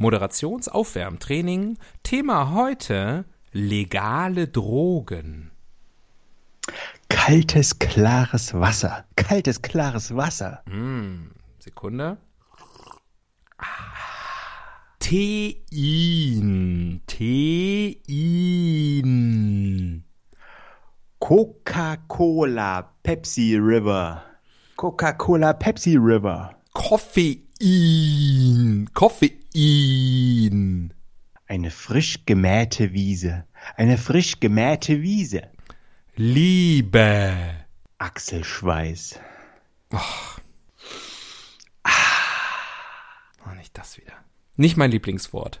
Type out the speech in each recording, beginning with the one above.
Moderationsaufwärmtraining. Thema heute legale Drogen. Kaltes, klares Wasser. Kaltes, klares Wasser. Mm, Sekunde. Ah. Tein. Tein. Coca-Cola Pepsi River. Coca-Cola Pepsi River. Koffein. Koffein. Eine frisch gemähte Wiese. Eine frisch gemähte Wiese. Liebe. Achselschweiß. Oh, nicht das wieder. Nicht mein Lieblingswort.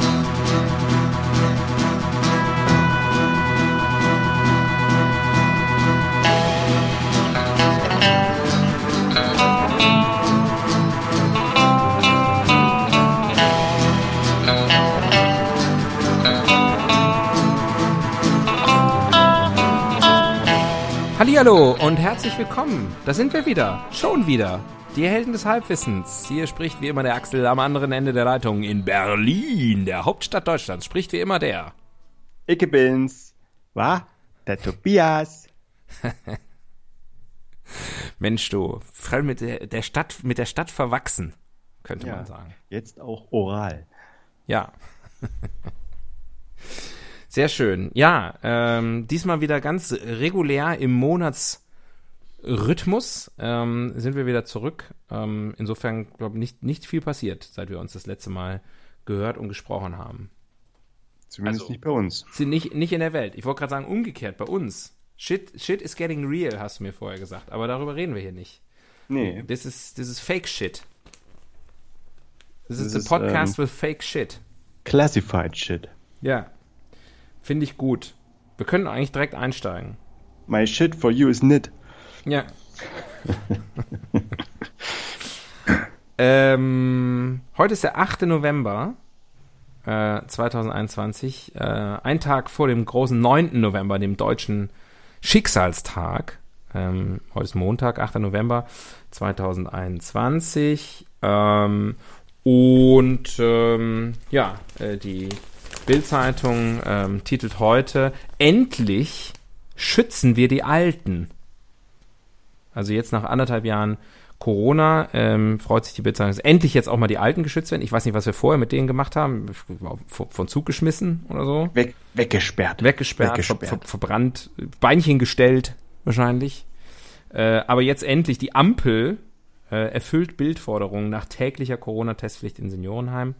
Hallihallo und herzlich willkommen. Da sind wir wieder. Schon wieder. Die Helden des Halbwissens. Hier spricht wie immer der Axel am anderen Ende der Leitung in Berlin, der Hauptstadt Deutschlands. Spricht wie immer der. Ich bin's. Wa? Der Tobias. Mensch, du, voll mit der, der Stadt, mit der Stadt verwachsen, könnte Ja, man sagen. Jetzt auch oral. Ja. Sehr schön. Ja, ähm, diesmal wieder ganz regulär im Monatsrhythmus ähm, sind wir wieder zurück. Ähm, insofern, glaube ich, nicht, nicht viel passiert, seit wir uns das letzte Mal gehört und gesprochen haben. Zumindest Also- nicht bei uns. Nicht, nicht in der Welt. Ich wollte gerade sagen, umgekehrt, bei uns. Shit, shit is getting real, hast du mir vorher gesagt. Aber darüber reden wir hier nicht. Nee. Das ist, das ist Fake Shit. This is Das ist, podcast ähm, with Fake Shit. Classified Shit. Ja. Finde ich gut. Wir können eigentlich direkt einsteigen. My shit for you is nit. Ja. ähm, heute ist der 8. November äh, 2021. Äh, ein Tag vor dem großen 9. November, dem deutschen Schicksalstag. Ähm, heute ist Montag, 8. November 2021. Ähm, und ähm, ja, äh, die Bild-Zeitung ähm, titelt heute: Endlich schützen wir die Alten. Also jetzt nach anderthalb Jahren Corona ähm, freut sich die Bildzeitung, dass endlich jetzt auch mal die Alten geschützt werden. Ich weiß nicht, was wir vorher mit denen gemacht haben. Von, Zug geschmissen oder so. Weg, weggesperrt. Weggesperrt, Weggesperrt. Ver, ver, verbrannt, Beinchen gestellt wahrscheinlich. Äh, aber jetzt endlich die Ampel äh, erfüllt Bildforderungen nach täglicher Corona-Testpflicht in Seniorenheim.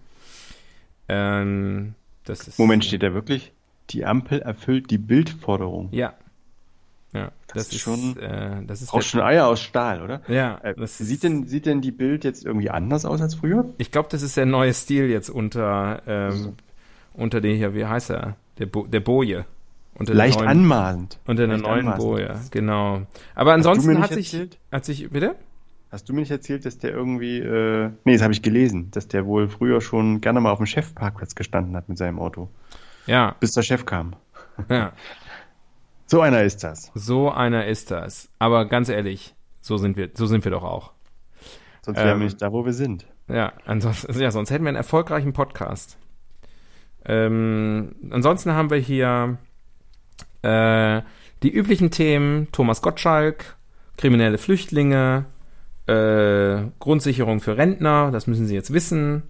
Ähm, ist, Moment, steht da wirklich? Die Ampel erfüllt die Bildforderung. Ja. Ja, das, ist ist schon- Äh, das ist Brauchst schon Eier aus Stahl, oder? Ja, Äh, das sieht, ist- denn, sieht denn die Bild jetzt irgendwie anders aus als früher? Ich glaube, das ist der neue Stil jetzt unter, ähm, unter den hier, wie heißt er? Der, Bo der Boje. Unter Leicht neuen, anmaßend. Unter der Leicht neuen anmaßend. Boje, genau. Aber ansonsten nicht hat sich, hat sich, bitte? Hast du mir nicht erzählt, dass der irgendwie, äh, nee, das habe ich gelesen, dass der wohl früher schon gerne mal auf dem Chefparkplatz gestanden hat mit seinem Auto, Ja, bis der Chef kam. ja. So einer ist das. So einer ist das. Aber ganz ehrlich, so sind wir, so sind wir doch auch. Sonst wären Ähm, wir nicht da, wo wir sind. Ja, ansonsten, ja, sonst hätten wir einen erfolgreichen Podcast. Ähm, ansonsten haben wir hier äh, die üblichen Themen: Thomas Gottschalk, kriminelle Flüchtlinge, äh, Grundsicherung für Rentner, das müssen Sie jetzt wissen.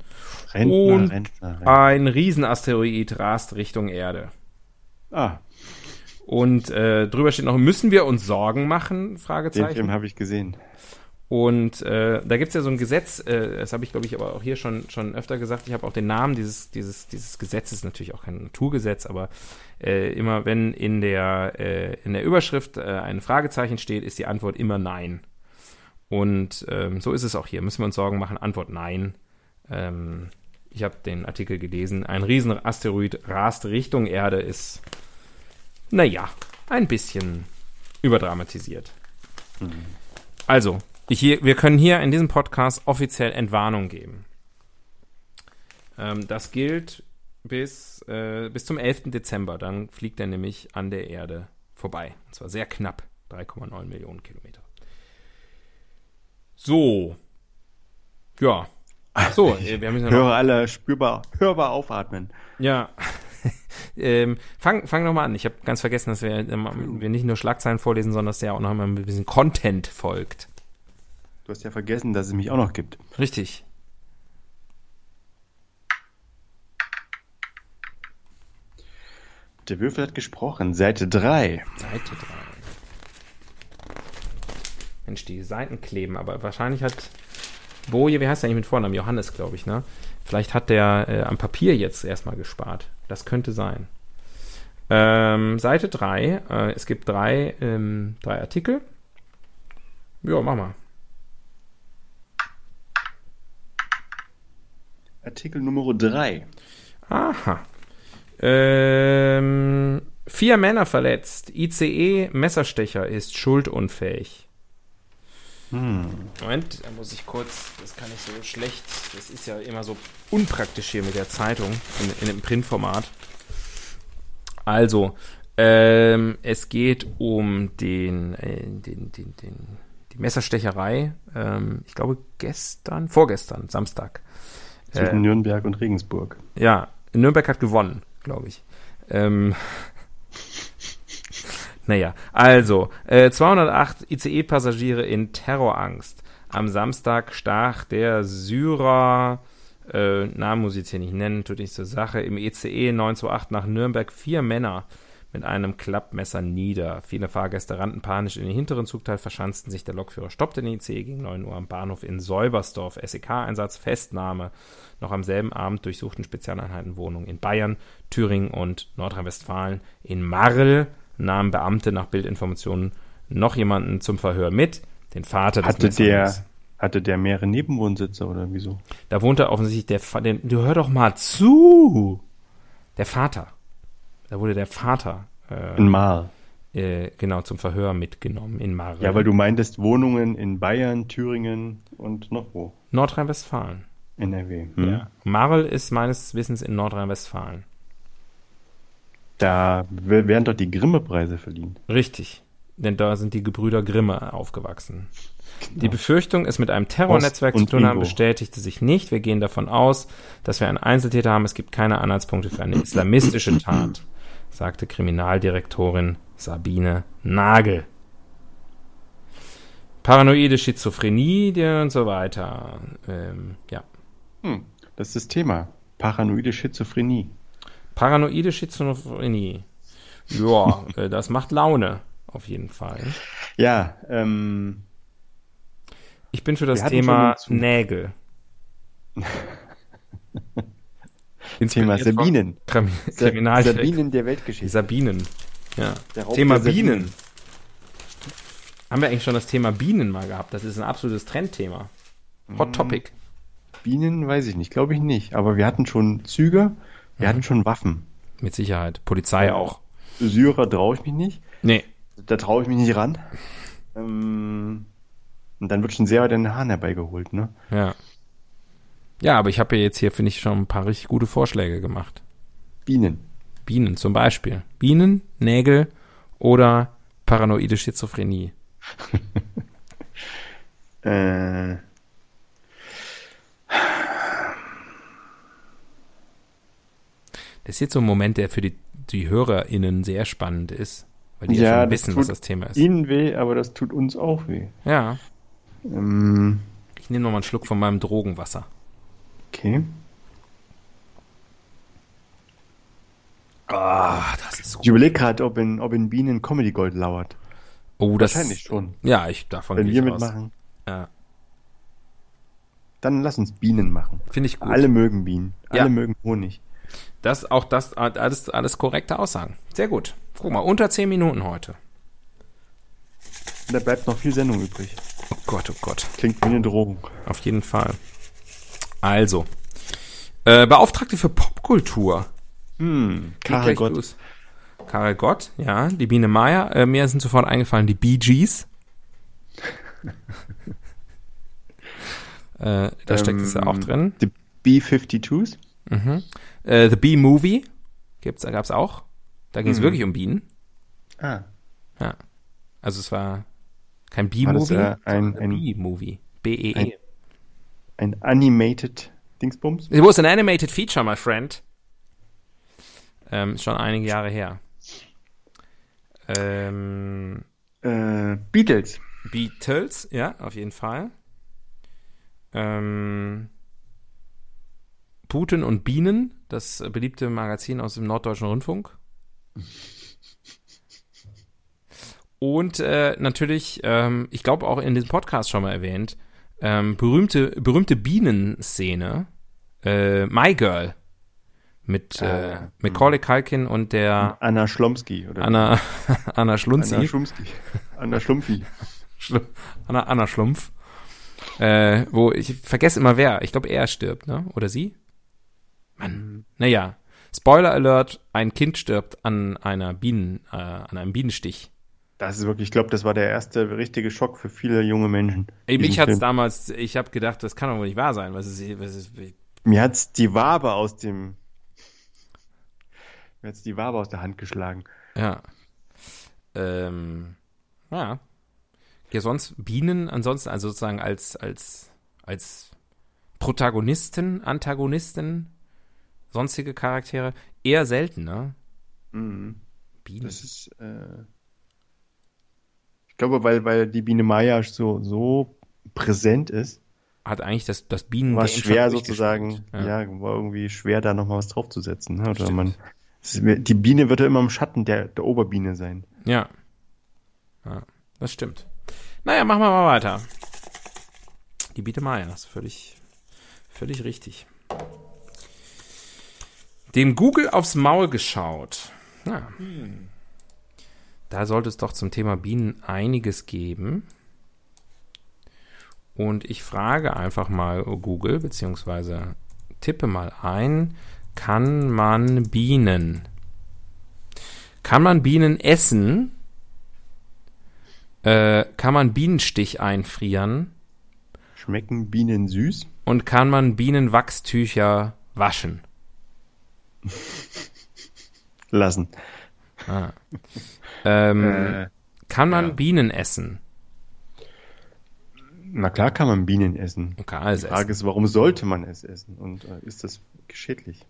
Rentner, und Rentner, Rentner. Ein Riesenasteroid rast Richtung Erde. Ah, Und äh, drüber steht noch, müssen wir uns Sorgen machen? den Fragezeichen. Film habe ich gesehen. Und äh, da gibt's ja so ein Gesetz, äh, das habe ich, glaube ich, aber auch hier schon, schon öfter gesagt. Ich habe auch den Namen dieses, dieses, dieses Gesetzes, natürlich auch kein Naturgesetz, aber äh, immer wenn in der, äh, in der Überschrift äh, ein Fragezeichen steht, ist die Antwort immer Nein. Und ähm, so ist es auch hier. Müssen wir uns Sorgen machen? Antwort Nein. Ähm, ich habe den Artikel gelesen, ein Riesenasteroid rast Richtung Erde, ist, naja, ein bisschen überdramatisiert. Mhm. Also, hier, wir können hier in diesem Podcast offiziell Entwarnung geben. Ähm, das gilt bis, äh, bis zum 11. Dezember. Dann fliegt er nämlich an der Erde vorbei. Und zwar sehr knapp. 3,9 Millionen Kilometer. So. Ja. So, äh, wir müssen ja Höre alle spürbar, hörbar aufatmen. Ja. ähm, fang, fang nochmal an. Ich habe ganz vergessen, dass wir, ähm, wir nicht nur Schlagzeilen vorlesen, sondern dass ja auch noch mal ein bisschen Content folgt. Du hast ja vergessen, dass es mich auch noch gibt. Richtig. Der Würfel hat gesprochen. Seite 3. Seite 3. Mensch, die Seiten kleben, aber wahrscheinlich hat Boje, wie heißt der eigentlich mit Vornamen? Johannes, glaube ich, ne? Vielleicht hat der äh, am Papier jetzt erstmal gespart. Das könnte sein. Ähm, Seite 3. Äh, es gibt drei, ähm, drei Artikel. Ja, mach mal. Artikel Nummer 3. Aha. Ähm, vier Männer verletzt. ICE Messerstecher ist schuldunfähig. Hm. Moment, da muss ich kurz, das kann ich so schlecht, das ist ja immer so unpraktisch hier mit der Zeitung in, in dem Printformat. Also, ähm, es geht um den, äh, den, den, den, die Messerstecherei, ähm, ich glaube gestern, vorgestern, Samstag. Zwischen äh, Nürnberg und Regensburg. Ja, Nürnberg hat gewonnen, glaube ich. Ähm, naja, also, äh, 208 ICE-Passagiere in Terrorangst. Am Samstag stach der Syrer, äh, Namen muss ich jetzt hier nicht nennen, tut nicht zur Sache, im ECE 928 nach Nürnberg vier Männer mit einem Klappmesser nieder. Viele Fahrgäste rannten panisch in den hinteren Zugteil, verschanzten sich. Der Lokführer stoppte den ICE gegen 9 Uhr am Bahnhof in Säubersdorf. SEK-Einsatz, Festnahme. Noch am selben Abend durchsuchten Spezialeinheiten Wohnungen in Bayern, Thüringen und Nordrhein-Westfalen. In Marl nahmen Beamte nach Bildinformationen noch jemanden zum Verhör mit, den Vater des hatte der Hatte der mehrere Nebenwohnsitze oder wieso? Da wohnte offensichtlich der Vater. Du hör doch mal zu! Der Vater. Da wurde der Vater. Äh, in Marl. Äh, genau, zum Verhör mitgenommen in Marl. Ja, weil du meintest Wohnungen in Bayern, Thüringen und noch wo? Nordrhein-Westfalen. NRW. Hm. Ja. Marl ist meines Wissens in Nordrhein-Westfalen. Da werden doch die Grimme-Preise verliehen. Richtig, denn da sind die Gebrüder Grimme aufgewachsen. Genau. Die Befürchtung, es mit einem Terrornetzwerk zu tun haben, bestätigte sich nicht. Wir gehen davon aus, dass wir einen Einzeltäter haben. Es gibt keine Anhaltspunkte für eine islamistische Tat, sagte Kriminaldirektorin Sabine Nagel. Paranoide Schizophrenie und so weiter. Ähm, ja. Hm, das ist das Thema. Paranoide Schizophrenie. Paranoide Schizophrenie. Ja, äh, das macht Laune, auf jeden Fall. Ja, ähm. Ich bin für das Thema Nägel. Thema Sabinen. Kriminal Sabinen der Weltgeschichte. Sabinen. Ja. Thema Bienen. Haben wir eigentlich schon das Thema Bienen mal gehabt? Das ist ein absolutes Trendthema. Hot hm. Topic. Bienen weiß ich nicht, glaube ich nicht. Aber wir hatten schon Züge wir hatten schon Waffen. Mit Sicherheit. Polizei ja. auch. Syrer traue ich mich nicht. Nee. Da traue ich mich nicht ran. Ähm, und dann wird schon sehr weit in den Hahn herbeigeholt, ne? Ja. Ja, aber ich habe ja jetzt hier, finde ich, schon ein paar richtig gute Vorschläge gemacht. Bienen. Bienen zum Beispiel. Bienen, Nägel oder paranoide Schizophrenie. äh. Das ist jetzt so ein Moment, der für die, die HörerInnen sehr spannend ist, weil die ja, ja schon wissen, was das Thema ist. Ihnen weh, aber das tut uns auch weh. Ja. Ähm, ich nehme noch mal einen Schluck von meinem Drogenwasser. Okay. Ah, das ist gut. Ich überlege gerade, ob in, ob in Bienen Comedy Gold lauert. Oh, das Wahrscheinlich schon. Ja, ich davon Wenn wir mitmachen. Ja. Dann lass uns Bienen machen. Finde ich gut. Alle mögen Bienen. Alle ja. mögen Honig. Das, auch das, alles, alles korrekte Aussagen. Sehr gut. Guck mal, unter zehn Minuten heute. Da bleibt noch viel Sendung übrig. Oh Gott, oh Gott. Klingt wie eine Drohung. Auf jeden Fall. Also, Äh, Beauftragte für Popkultur. Hm, Karel Gott. los. Karel Gott, ja, die Biene Meier. Äh, mir sind sofort eingefallen die Bee Gees. äh, da steckt es ja auch Ähm, drin. Die B-52s. Mhm. Äh, The Bee Movie gibt's, gab's auch. Da ging es Mhm. wirklich um Bienen. Ah, Ja. Also es war kein War das, Bee-Movie, äh, ein- ein- Bee-Movie. B-E-E. ein- ein Animated Dingsbums. It was an animated feature, my friend. Ähm, schon einige Jahre her. Ähm, Äh, Beatles. Beatles, ja, auf jeden Fall. Ähm, Putin und Bienen, das beliebte Magazin aus dem Norddeutschen Rundfunk. Und äh, natürlich, ähm, ich glaube auch in diesem Podcast schon mal erwähnt, ähm, berühmte, berühmte Bienenszene, äh, My Girl, mit äh, Ah, Macaulay Culkin und der Anna Schlomski. Oder Anna, Anna Schlunzi. Anna Schlumski. Anna Schlumpfi. Schlu Anna, Anna Schlumpf. Äh, wo ich vergesse immer wer. Ich glaube, er stirbt, ne? Oder sie? Mann. Naja. Spoiler Alert: Ein Kind stirbt an einer Bienen, äh, an einem Bienenstich. Das ist wirklich, ich glaube, das war der erste richtige Schock für viele junge Menschen. Ey, mich hat's Film. damals, ich habe gedacht, das kann doch wohl nicht wahr sein. Was ist, was ist, Mir hat's die Wabe aus dem. Mir hat's die Wabe aus der Hand geschlagen. ja. Ähm, ja. Ja, sonst Bienen, ansonsten, also sozusagen als, als, als Protagonisten, Antagonisten, sonstige Charaktere, eher selten, ne? Mhm. Bienen. Das ist. Äh, ich glaube, weil, weil die Biene Maya so, so präsent ist, hat eigentlich das, das Bienen war schwer sozusagen, durchgespielt. ja. war irgendwie schwer, da nochmal was draufzusetzen. Ne? Oder man, die Biene wird ja immer im Schatten der, der Oberbiene sein. Ja. ja. Das stimmt. Naja, machen wir mal weiter. Die Biete Maya, ist völlig, völlig richtig. Dem Google aufs Maul geschaut. Ja. Da sollte es doch zum Thema Bienen einiges geben. Und ich frage einfach mal Google, beziehungsweise tippe mal ein, kann man Bienen? Kann man Bienen essen? Äh, kann man Bienenstich einfrieren? Schmecken Bienen süß? Und kann man Bienenwachstücher waschen? Lassen. Ah. Ähm, Äh, kann man ja. Bienen essen? na klar kann man Bienen essen. Man kann alles Die Frage essen. ist, warum sollte man es essen? Und äh, ist das schädlich?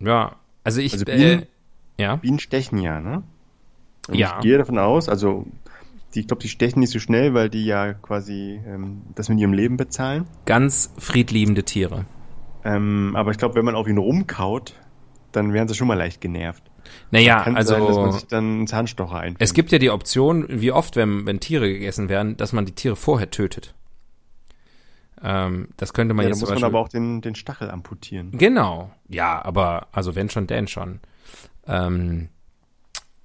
Ja, also ich, Also äh, Bienen- ja, Bienen stechen ja, ne? Und Ja. Ich gehe davon aus, also die, ich glaube, die stechen nicht so schnell, weil die ja quasi ähm, das mit ihrem Leben bezahlen. ganz friedliebende Tiere. Ähm, aber ich glaube, wenn man auf ihn rumkaut, dann wären sie schon mal leicht genervt. Naja, Kann sein, dass man also sich dann einen Zahnstocher einfängt. es gibt ja die Option, wie oft, wenn, wenn Tiere gegessen werden, dass man die Tiere vorher tötet. Ähm, das könnte man ja, da jetzt muss zum man aber auch den, den Stachel amputieren. Genau, ja, aber also wenn schon, denn schon. Ähm,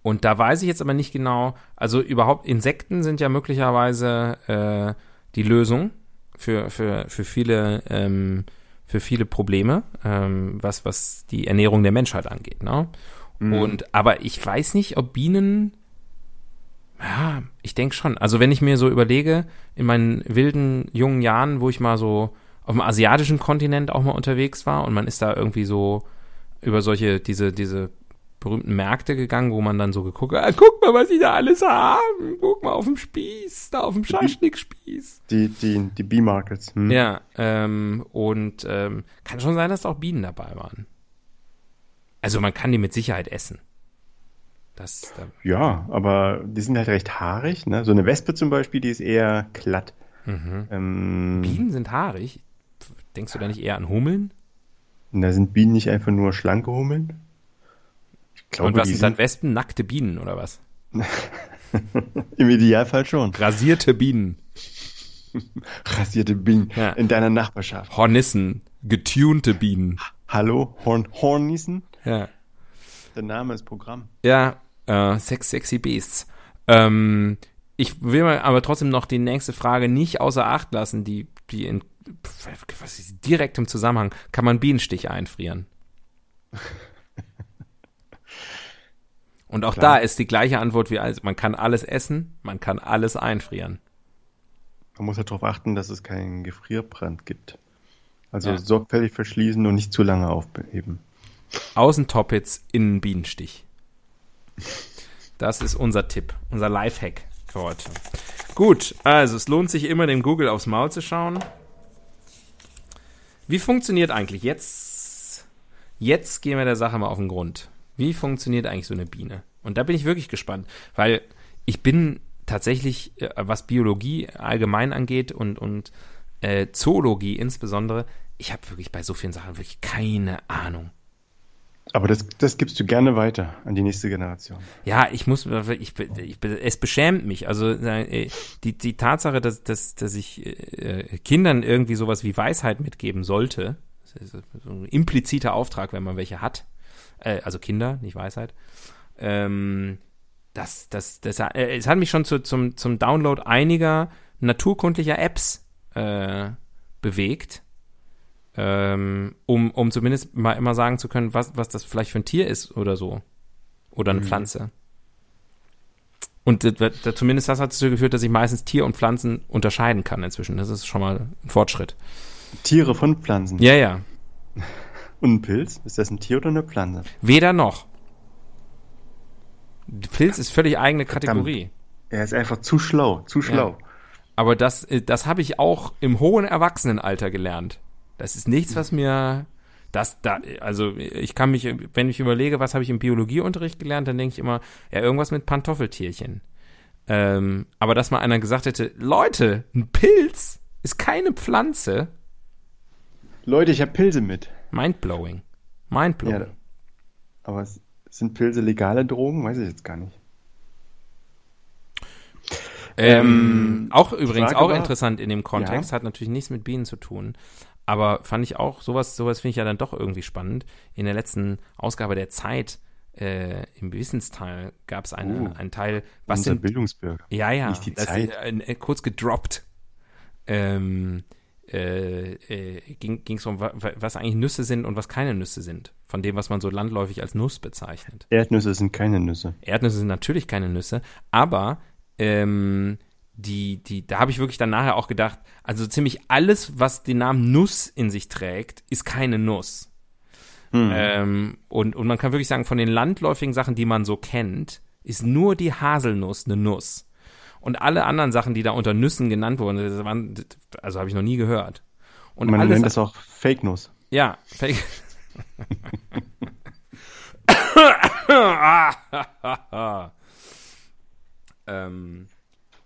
und da weiß ich jetzt aber nicht genau, also überhaupt Insekten sind ja möglicherweise äh, die Lösung für, für, für viele ähm, für viele Probleme, ähm, was, was die Ernährung der Menschheit angeht. Ne? Mhm. Und aber ich weiß nicht, ob Bienen ja, ich denke schon. Also wenn ich mir so überlege, in meinen wilden jungen Jahren, wo ich mal so auf dem asiatischen Kontinent auch mal unterwegs war und man ist da irgendwie so über solche, diese, diese berühmten Märkte gegangen, wo man dann so geguckt hat, ah, guck mal, was die da alles haben, guck mal auf dem Spieß, da auf dem Schaschlikspieß. Die, die, die B-Markets. Hm. Ja, ähm, und ähm, kann schon sein, dass da auch Bienen dabei waren. Also man kann die mit Sicherheit essen. Das, da, Ja, aber die sind halt recht haarig. Ne? So eine Wespe zum Beispiel, die ist eher glatt. mhm. Ähm, Bienen sind haarig. Denkst du da nicht eher an Hummeln? Da sind Bienen nicht einfach nur schlanke Hummeln? Glaube, Und was sind dann Wespen? Nackte Bienen oder was? im Idealfall schon. Rasierte Bienen, Rasierte Bienen Ja. in deiner Nachbarschaft. Hornissen, getunte Bienen. Hallo, Horn Hornissen? Ja, Der Name ist Programm. ja äh, Sex, Sexy Beasts. Ähm, ich will mal aber trotzdem noch die nächste Frage nicht außer Acht lassen, die, die in, was ist direkt im Zusammenhang, kann man Bienenstich einfrieren. Und auch Klar. da ist die gleiche Antwort wie alles. Man kann alles essen, man kann alles einfrieren. Man muss ja darauf achten, dass es keinen Gefrierbrand gibt. Also Ja. sorgfältig verschließen und nicht zu lange aufheben. Außen Toppitz, innen Bienenstich. Das ist unser Tipp, unser Lifehack für heute. Gut, also es lohnt sich immer, dem Google aufs Maul zu schauen. Wie funktioniert eigentlich jetzt? Jetzt gehen wir der Sache mal auf den Grund. Wie funktioniert eigentlich so eine Biene? Und da bin ich wirklich gespannt, weil ich bin tatsächlich, äh, was Biologie allgemein angeht und, und äh, Zoologie insbesondere, ich habe wirklich bei so vielen Sachen wirklich keine Ahnung. Aber das, das gibst du gerne weiter an die nächste Generation. Ja, ich muss, ich, ich, es beschämt mich. Also äh, die, die Tatsache, dass, dass, dass ich äh, Kindern irgendwie sowas wie Weisheit mitgeben sollte, das ist so ein impliziter Auftrag, wenn man welche hat, äh, also Kinder, nicht Weisheit, ähm, das, das, das, äh, es hat mich schon zu, zum, zum Download einiger naturkundlicher Apps äh, bewegt, ähm, um, um zumindest mal immer sagen zu können, was, was das vielleicht für ein Tier ist oder so. Oder eine Pflanze. Und das, das, zumindest das hat dazu geführt, dass ich meistens Tier und Pflanzen unterscheiden kann inzwischen. Das ist schon mal ein Fortschritt. Tiere von Pflanzen. Ja, ja. Und ein Pilz? Ist das ein Tier oder eine Pflanze? Weder noch. Pilz ist völlig eigene Verdammt. Kategorie. Er ist einfach zu schlau, zu schlau. Aber das, äh, das habe ich auch im hohen Erwachsenenalter gelernt. Das ist nichts, was mir das da, also ich kann mich, wenn ich überlege, was habe ich im Biologieunterricht gelernt, dann denke ich immer, ja, irgendwas mit Pantoffeltierchen. Ähm, aber dass mal einer gesagt hätte, Leute, ein Pilz ist keine Pflanze, Leute, ich habe Pilze mit. Mindblowing. Mindblowing. Ja, aber sind Pilze legale Drogen? Weiß ich jetzt gar nicht. Ähm, Ähm, auch übrigens Frage auch war- interessant in dem Kontext, Ja. hat natürlich nichts mit Bienen zu tun. Aber fand ich auch, sowas, sowas finde ich ja dann doch irgendwie spannend. In der letzten Ausgabe der Zeit, äh, im Wissensteil, gab es eine, Uh, einen Teil, was Unser sind, Bildungsbürger. ja, ja, nicht die Zeit. Äh, äh, kurz gedroppt. Ähm, äh, äh, ging es um, wa- wa- was eigentlich Nüsse sind und was keine Nüsse sind. Von dem, was man so landläufig als Nuss bezeichnet. Erdnüsse sind keine Nüsse. Erdnüsse sind natürlich keine Nüsse, aber ähm, die, die, da habe ich wirklich dann nachher auch gedacht, also ziemlich alles, was den Namen Nuss in sich trägt, ist keine Nuss. Hm. Ähm, und, und man kann wirklich sagen, von den landläufigen Sachen, die man so kennt, ist nur die Haselnuss eine Nuss. Und alle anderen Sachen, die da unter Nüssen genannt wurden, das waren, also habe ich noch nie gehört. Und Man alles, nennt das auch Fake Nuss. ja, Fake. ähm,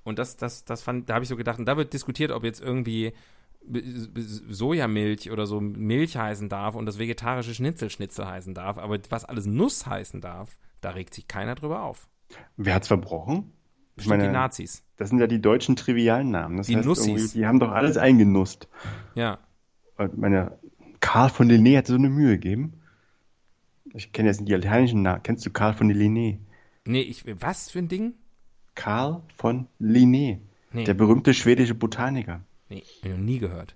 und das, das, das fand, da habe ich so gedacht, und da wird diskutiert, ob jetzt irgendwie Sojamilch oder so Milch heißen darf und das vegetarische Schnitzelschnitzel heißen darf, aber was alles Nuss heißen darf, da regt sich keiner drüber auf. Wer hat's verbrochen? Ich Bestimmt die meine, Nazis. das sind ja die deutschen Trivialnamen. Das Die heißt Nussis. Die haben doch alles eingenusst. Ja. Und meine, Karl von Linné hat so eine Mühe gegeben. Ich kenne jetzt die lateinischen Namen. Kennst du Karl von Linné? Nee, ich, was für ein Ding? Karl von Linné. Nee, Der berühmte schwedische Botaniker. nee, hab ich noch nie gehört.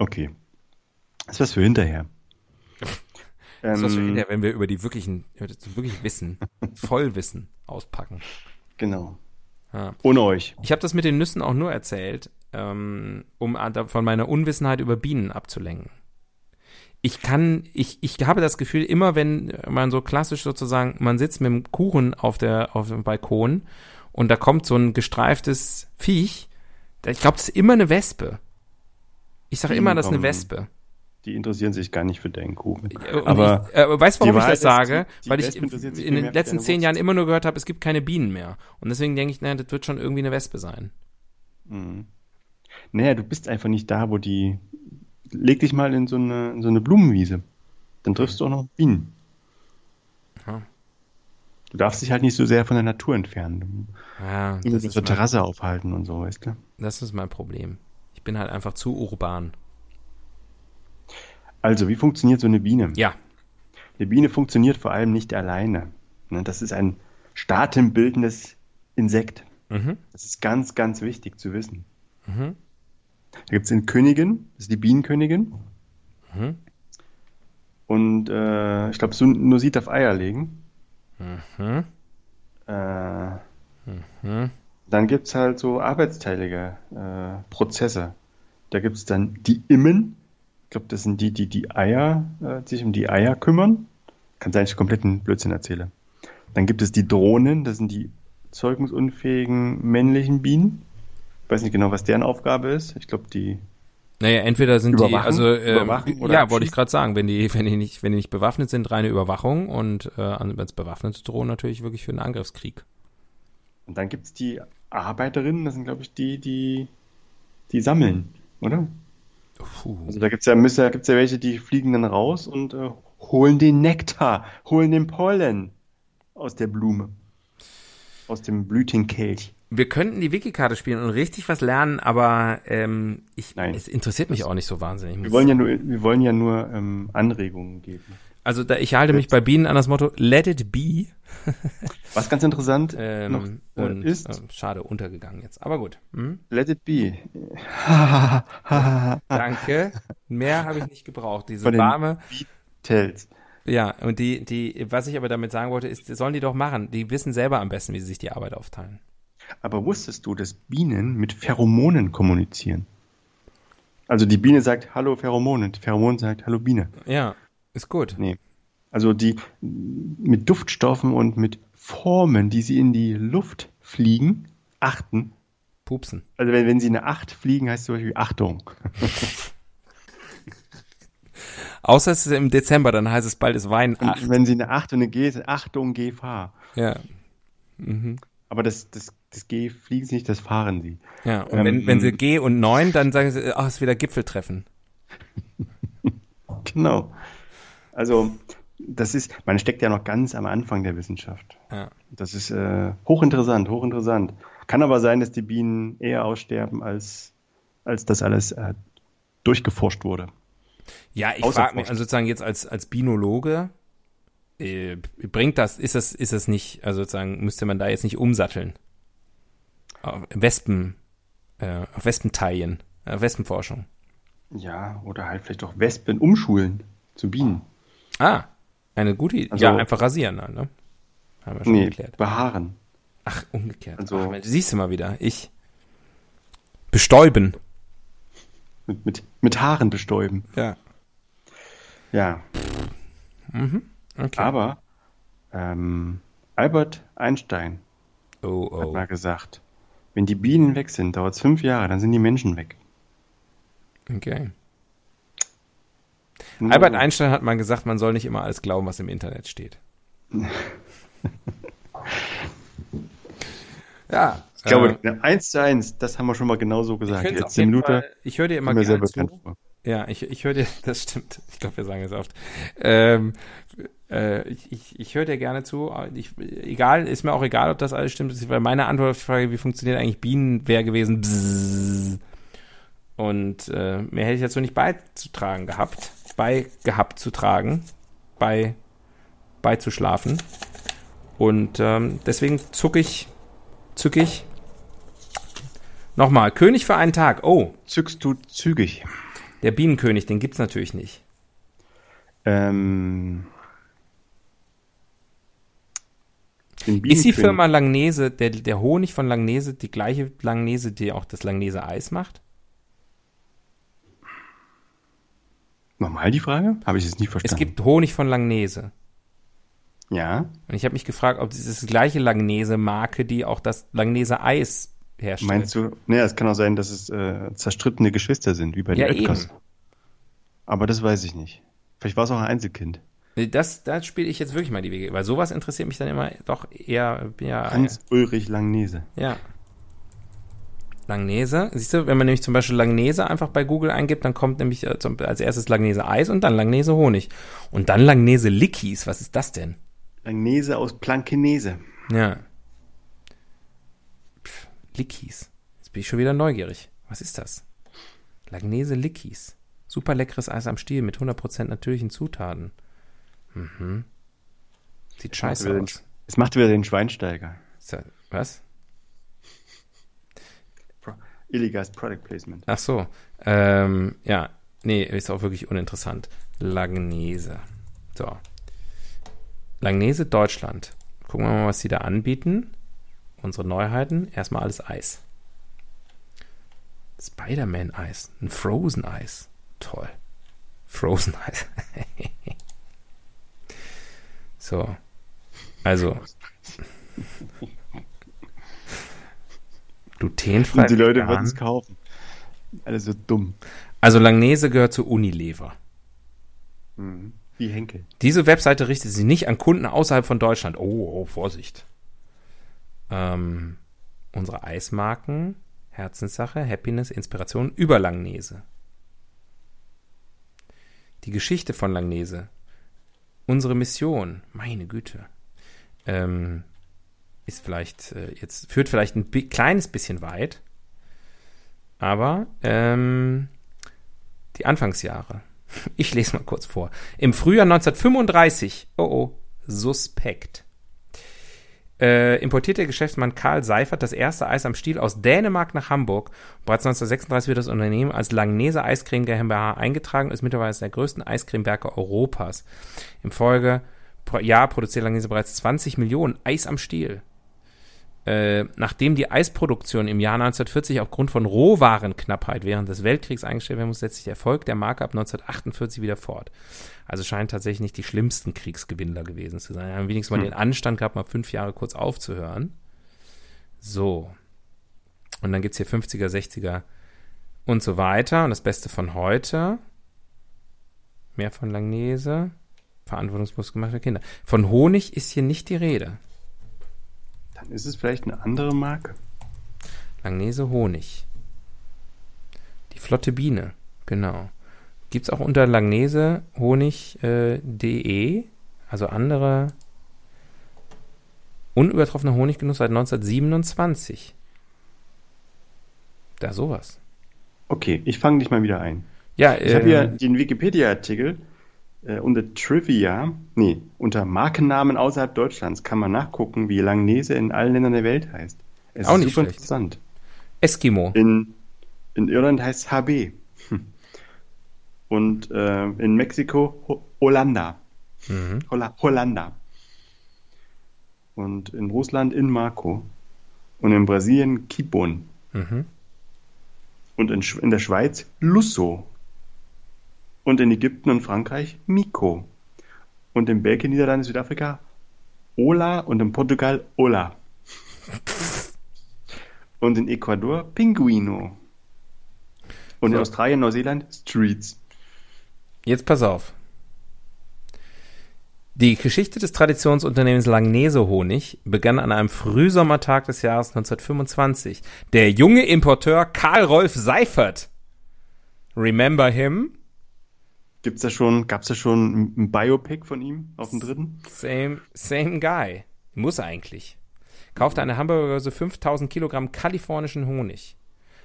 Okay. Das ist was für hinterher. Das ist was für Ähm, hinterher, wenn wir über die wirklichen, über das wirklich Wissen, Vollwissen auspacken. Genau. Ja. Ohne euch. Ich habe das mit den Nüssen auch nur erzählt, ähm, um von meiner Unwissenheit über Bienen abzulenken. Ich kann, ich, ich habe das Gefühl, immer wenn man so klassisch sozusagen, man sitzt mit dem Kuchen auf der, auf dem Balkon und da kommt so ein gestreiftes Viech, ich glaube, das ist immer eine Wespe. Ich sage immer, das ist eine Wespe. Die interessieren sich gar nicht für deinen Kuchen. Und Aber ich, äh, weißt du, warum ich das sage? die- die Weil ich in den letzten zehn. Jahren immer nur gehört habe, es gibt keine Bienen mehr. Und deswegen denke ich, naja, das wird schon irgendwie eine Wespe sein. Mhm. Naja, du bist einfach nicht da, wo die. Leg dich mal in so eine, in so eine Blumenwiese. Dann triffst du auch noch Bienen. Ja. Du darfst dich halt nicht so sehr von der Natur entfernen. Ja, ist, der mein, Terrasse aufhalten und so, weißt du? das ist mein Problem. Ich bin halt einfach zu urban. Also, wie funktioniert so eine Biene? Ja, Eine Biene funktioniert vor allem nicht alleine. Ne, Das ist ein staatenbildendes Insekt. Mhm. Das ist ganz, ganz wichtig zu wissen. Mhm. Da gibt es den Königin, das ist die Bienenkönigin. Mhm. Und äh, ich glaube, sieht auf Eier legen. Mhm. Äh, Mhm. dann gibt es halt so arbeitsteilige äh, Prozesse. Da gibt es dann die Immen. Ich glaube, das sind die, die die Eier, äh, sich um die Eier kümmern. Kann sein, ich kompletten Blödsinn erzähle. Dann gibt es die Drohnen, das sind die zeugungsunfähigen männlichen Bienen. Ich weiß nicht genau, was deren Aufgabe ist. Ich glaube, die. Naja, entweder sind die, Überwachen? also ähm, ja, wollte ich gerade sagen, wenn die, wenn die nicht, wenn die nicht bewaffnet sind, reine Überwachung und äh, wenn es bewaffnete drohen natürlich wirklich für einen Angriffskrieg. Und dann gibt es die Arbeiterinnen, das sind, glaube ich, die, die, die sammeln, oder? Puh. Also da gibt's ja, müsste, gibt's ja welche, die fliegen dann raus und äh, holen den Nektar, holen den Pollen aus der Blume. Aus dem Blütenkelch. Wir könnten die Wikikarte spielen und richtig was lernen, aber ähm, ich, Nein. es interessiert mich auch nicht so wahnsinnig. Wir wollen ja nur, wir wollen ja nur ähm, Anregungen geben. Also da, ich halte mich bei Bienen an das Motto Let it be. Was ganz interessant Ähm, noch äh, und ist, äh, schade, untergegangen jetzt. Aber gut. Hm? let it be. Danke. Mehr habe ich nicht gebraucht. Diese warme. Tells. Ja, und die, die, was ich aber damit sagen wollte, ist, sollen die doch machen. Die wissen selber am besten, wie sie sich die Arbeit aufteilen. Aber wusstest du, dass Bienen mit Pheromonen kommunizieren? Also die Biene sagt Hallo Pheromone und die Pheromon sagt Hallo Biene. Ja, ist gut. Nee. Also die mit Duftstoffen und mit Formen, die sie in die Luft fliegen, achten. Pupsen. Also wenn, wenn sie eine Acht fliegen, heißt es zum Beispiel Achtung. Außer es ist im Dezember, dann heißt es bald ist Wein. Und wenn sie eine Acht und eine G ist, Achtung, Gefahr. Ja. Mhm. Aber das, das, das G fliegen sie nicht, das fahren sie. Ja, und Ähm, wenn, wenn sie G und 9, dann sagen sie, ach, ist wieder Gipfeltreffen. Genau. Also das ist, man steckt ja noch ganz am Anfang der Wissenschaft. Ja. Das ist äh, hochinteressant, hochinteressant. Kann aber sein, dass die Bienen eher aussterben, als, als das alles äh, durchgeforscht wurde. Ja, ich frage mich, also sozusagen jetzt als, als Binologe, äh, bringt das, ist das, ist das nicht, also sozusagen müsste man da jetzt nicht umsatteln? Auf Wespen, äh, auf Wespenteilchen, äh, Wespenforschung. Ja, oder halt vielleicht auch Wespen umschulen zu Bienen. Ah, eine gute Idee. Also- ja, einfach rasieren, dann, ne? Haben wir schon Nee, geklärt. behaaren. Ach, umgekehrt. Also- Ach, siehst du mal wieder. Ich. Bestäuben. Mit, mit, mit Haaren bestäuben. Ja. Ja, Okay. aber ähm, Albert Einstein oh, hat oh. mal gesagt, wenn die Bienen weg sind, dauert es fünf Jahre, dann sind die Menschen weg. Okay. Nur Albert. Einstein hat mal gesagt, man soll nicht immer alles glauben, was im Internet steht. ja. Ich glaube, äh, eins zu eins, das haben wir schon mal genauso gesagt. letzte Minute Fall, ich höre dir immer gerne bekannt zu. vor. Ja, ich, ich höre dir, das stimmt. Ich glaube, wir sagen es oft. Ähm, äh, ich ich, ich höre dir gerne zu. Ich, egal, ist mir auch egal, ob das alles stimmt. Weil meine Antwort auf die Frage, wie funktioniert eigentlich Bienen, wäre gewesen. Bzzz. Und äh, mehr hätte ich dazu nicht beizutragen gehabt. Bei gehabt zu tragen. Bei beizuschlafen. Und ähm, deswegen zuck ich, zück ich. Nochmal, König für einen Tag. Oh, Zückst du zügig. der Bienenkönig, den gibt's natürlich nicht. Ähm, Ist die Firma Langnese, der, der Honig von Langnese, die gleiche Langnese, die auch das Langnese Eis macht? Nochmal die Frage? Habe ich es nicht verstanden. Es gibt Honig von Langnese. Ja, Und ich habe mich gefragt, ob dieses gleiche Langnese-Marke, die auch das Langnese Eis herstellt. meinst du? Naja, es kann auch sein, dass es äh, zerstrittene Geschwister sind, wie bei den Ja, Oetkers. Aber das weiß ich nicht. Vielleicht war es auch ein Einzelkind. Das, das spiele ich jetzt wirklich mal die Wege, weil sowas interessiert mich dann immer doch eher, ja, Hans Ulrich Langnese. ja. Langnese, siehst du, wenn man nämlich zum Beispiel Langnese einfach bei Google eingibt, dann kommt nämlich äh, als erstes Langnese Eis und dann Langnese Honig. Und dann Langnese Lickies, was ist das denn? Langnese aus Plankenese. Ja. Pff, Lickies. Jetzt bin ich schon wieder neugierig. Was ist das? Langnese Lickies. Super leckeres Eis am Stiel mit 100% natürlichen Zutaten. Mhm. Sieht scheiße wieder den- aus. Es macht wieder den Schweinsteiger. Was? Illegales Product Placement. Ach so. Ähm, ja, nee, ist auch wirklich uninteressant. Langnese. So. Langnese, Deutschland. Gucken wir mal, was sie da anbieten. Unsere Neuheiten. Erstmal alles Eis. Spider-Man-Eis. Ein Frozen-Eis. Toll. Frozen-Eis. so. Also. Glutenfrei. Und die Leute würden es kaufen. Alle so dumm. Also Langnese gehört zu Unilever. Mhm. Wie Henkel. Diese Webseite richtet sich nicht an Kunden außerhalb von Deutschland. Oh, oh Vorsicht. Ähm, unsere Eismarken, Herzenssache, Happiness, Inspiration über Langnese. Die Geschichte von Langnese. Unsere Mission, meine Güte. Ähm, ist vielleicht äh, jetzt, führt vielleicht ein kleines bisschen weit. Aber ähm, die Anfangsjahre. Ich lese mal kurz vor. Im Frühjahr 1935, oh oh, suspekt, äh, importiert der Geschäftsmann Karl Seifert das erste Eis am Stiel aus Dänemark nach Hamburg. Bereits 1936 wird das Unternehmen als Langnese Eiscreme GmbH eingetragen und ist mittlerweile der größten Eiscremewerke Europas. Im Folge Jahr produziert Langnese bereits 20 Millionen Eis am Stiel. Äh, nachdem die Eisproduktion im Jahr 1940 aufgrund von Rohwarenknappheit während des Weltkriegs eingestellt werden muss, setzt sich der Erfolg der Marke ab 1948 wieder fort. Also scheint tatsächlich nicht die schlimmsten Kriegsgewinnler gewesen zu sein. Wir haben wenigstens mal Hm. den Anstand gehabt, mal fünf Jahre kurz aufzuhören. So. Und dann gibt's hier 50er, 60er und so weiter. Und das Beste von heute. Mehr von Langnese. Verantwortungsbewusst gemachte Kinder. Von Honig ist hier nicht die Rede. Dann ist es vielleicht eine andere Marke. Langnese Honig. Die flotte Biene, genau. Gibt's auch unter Langnese Honig.de, äh, de, also andere unübertroffener Honiggenuss seit 1927. Da sowas. Okay, ich fange dich mal wieder ein. Ja, Ich habe hier ähm, den Wikipedia-Artikel äh, unter Trivia, nee, unter Markennamen außerhalb Deutschlands kann man nachgucken, wie Langnese in allen Ländern der Welt heißt. Es Auch ist nicht super schlecht. interessant. Eskimo. In, in Irland heißt es HB. Und äh, in Mexiko Ho Hollanda. Mhm. Holla Hollanda. Und in Russland Inmarco. Und in Brasilien Kibon. Mhm. Und in, Sch in der Schweiz Lusso. Und in Ägypten und Frankreich Miko. Und in Belgien, Niederlande, Südafrika Ola und in Portugal Ola. Und in Ecuador Pinguino. Und in So. Australien, Neuseeland Streets. Jetzt pass auf. Die Geschichte des Traditionsunternehmens Langnese Honig begann an einem Frühsommertag des Jahres 1925. Der junge Importeur Karl Rolf Seifert. Remember him? Gibt's da schon, gab's da schon ein- Biopic von ihm auf dem dritten? Same, same guy. Muss eigentlich. Kaufte eine Hamburgergröße 5000 Kilogramm kalifornischen Honig.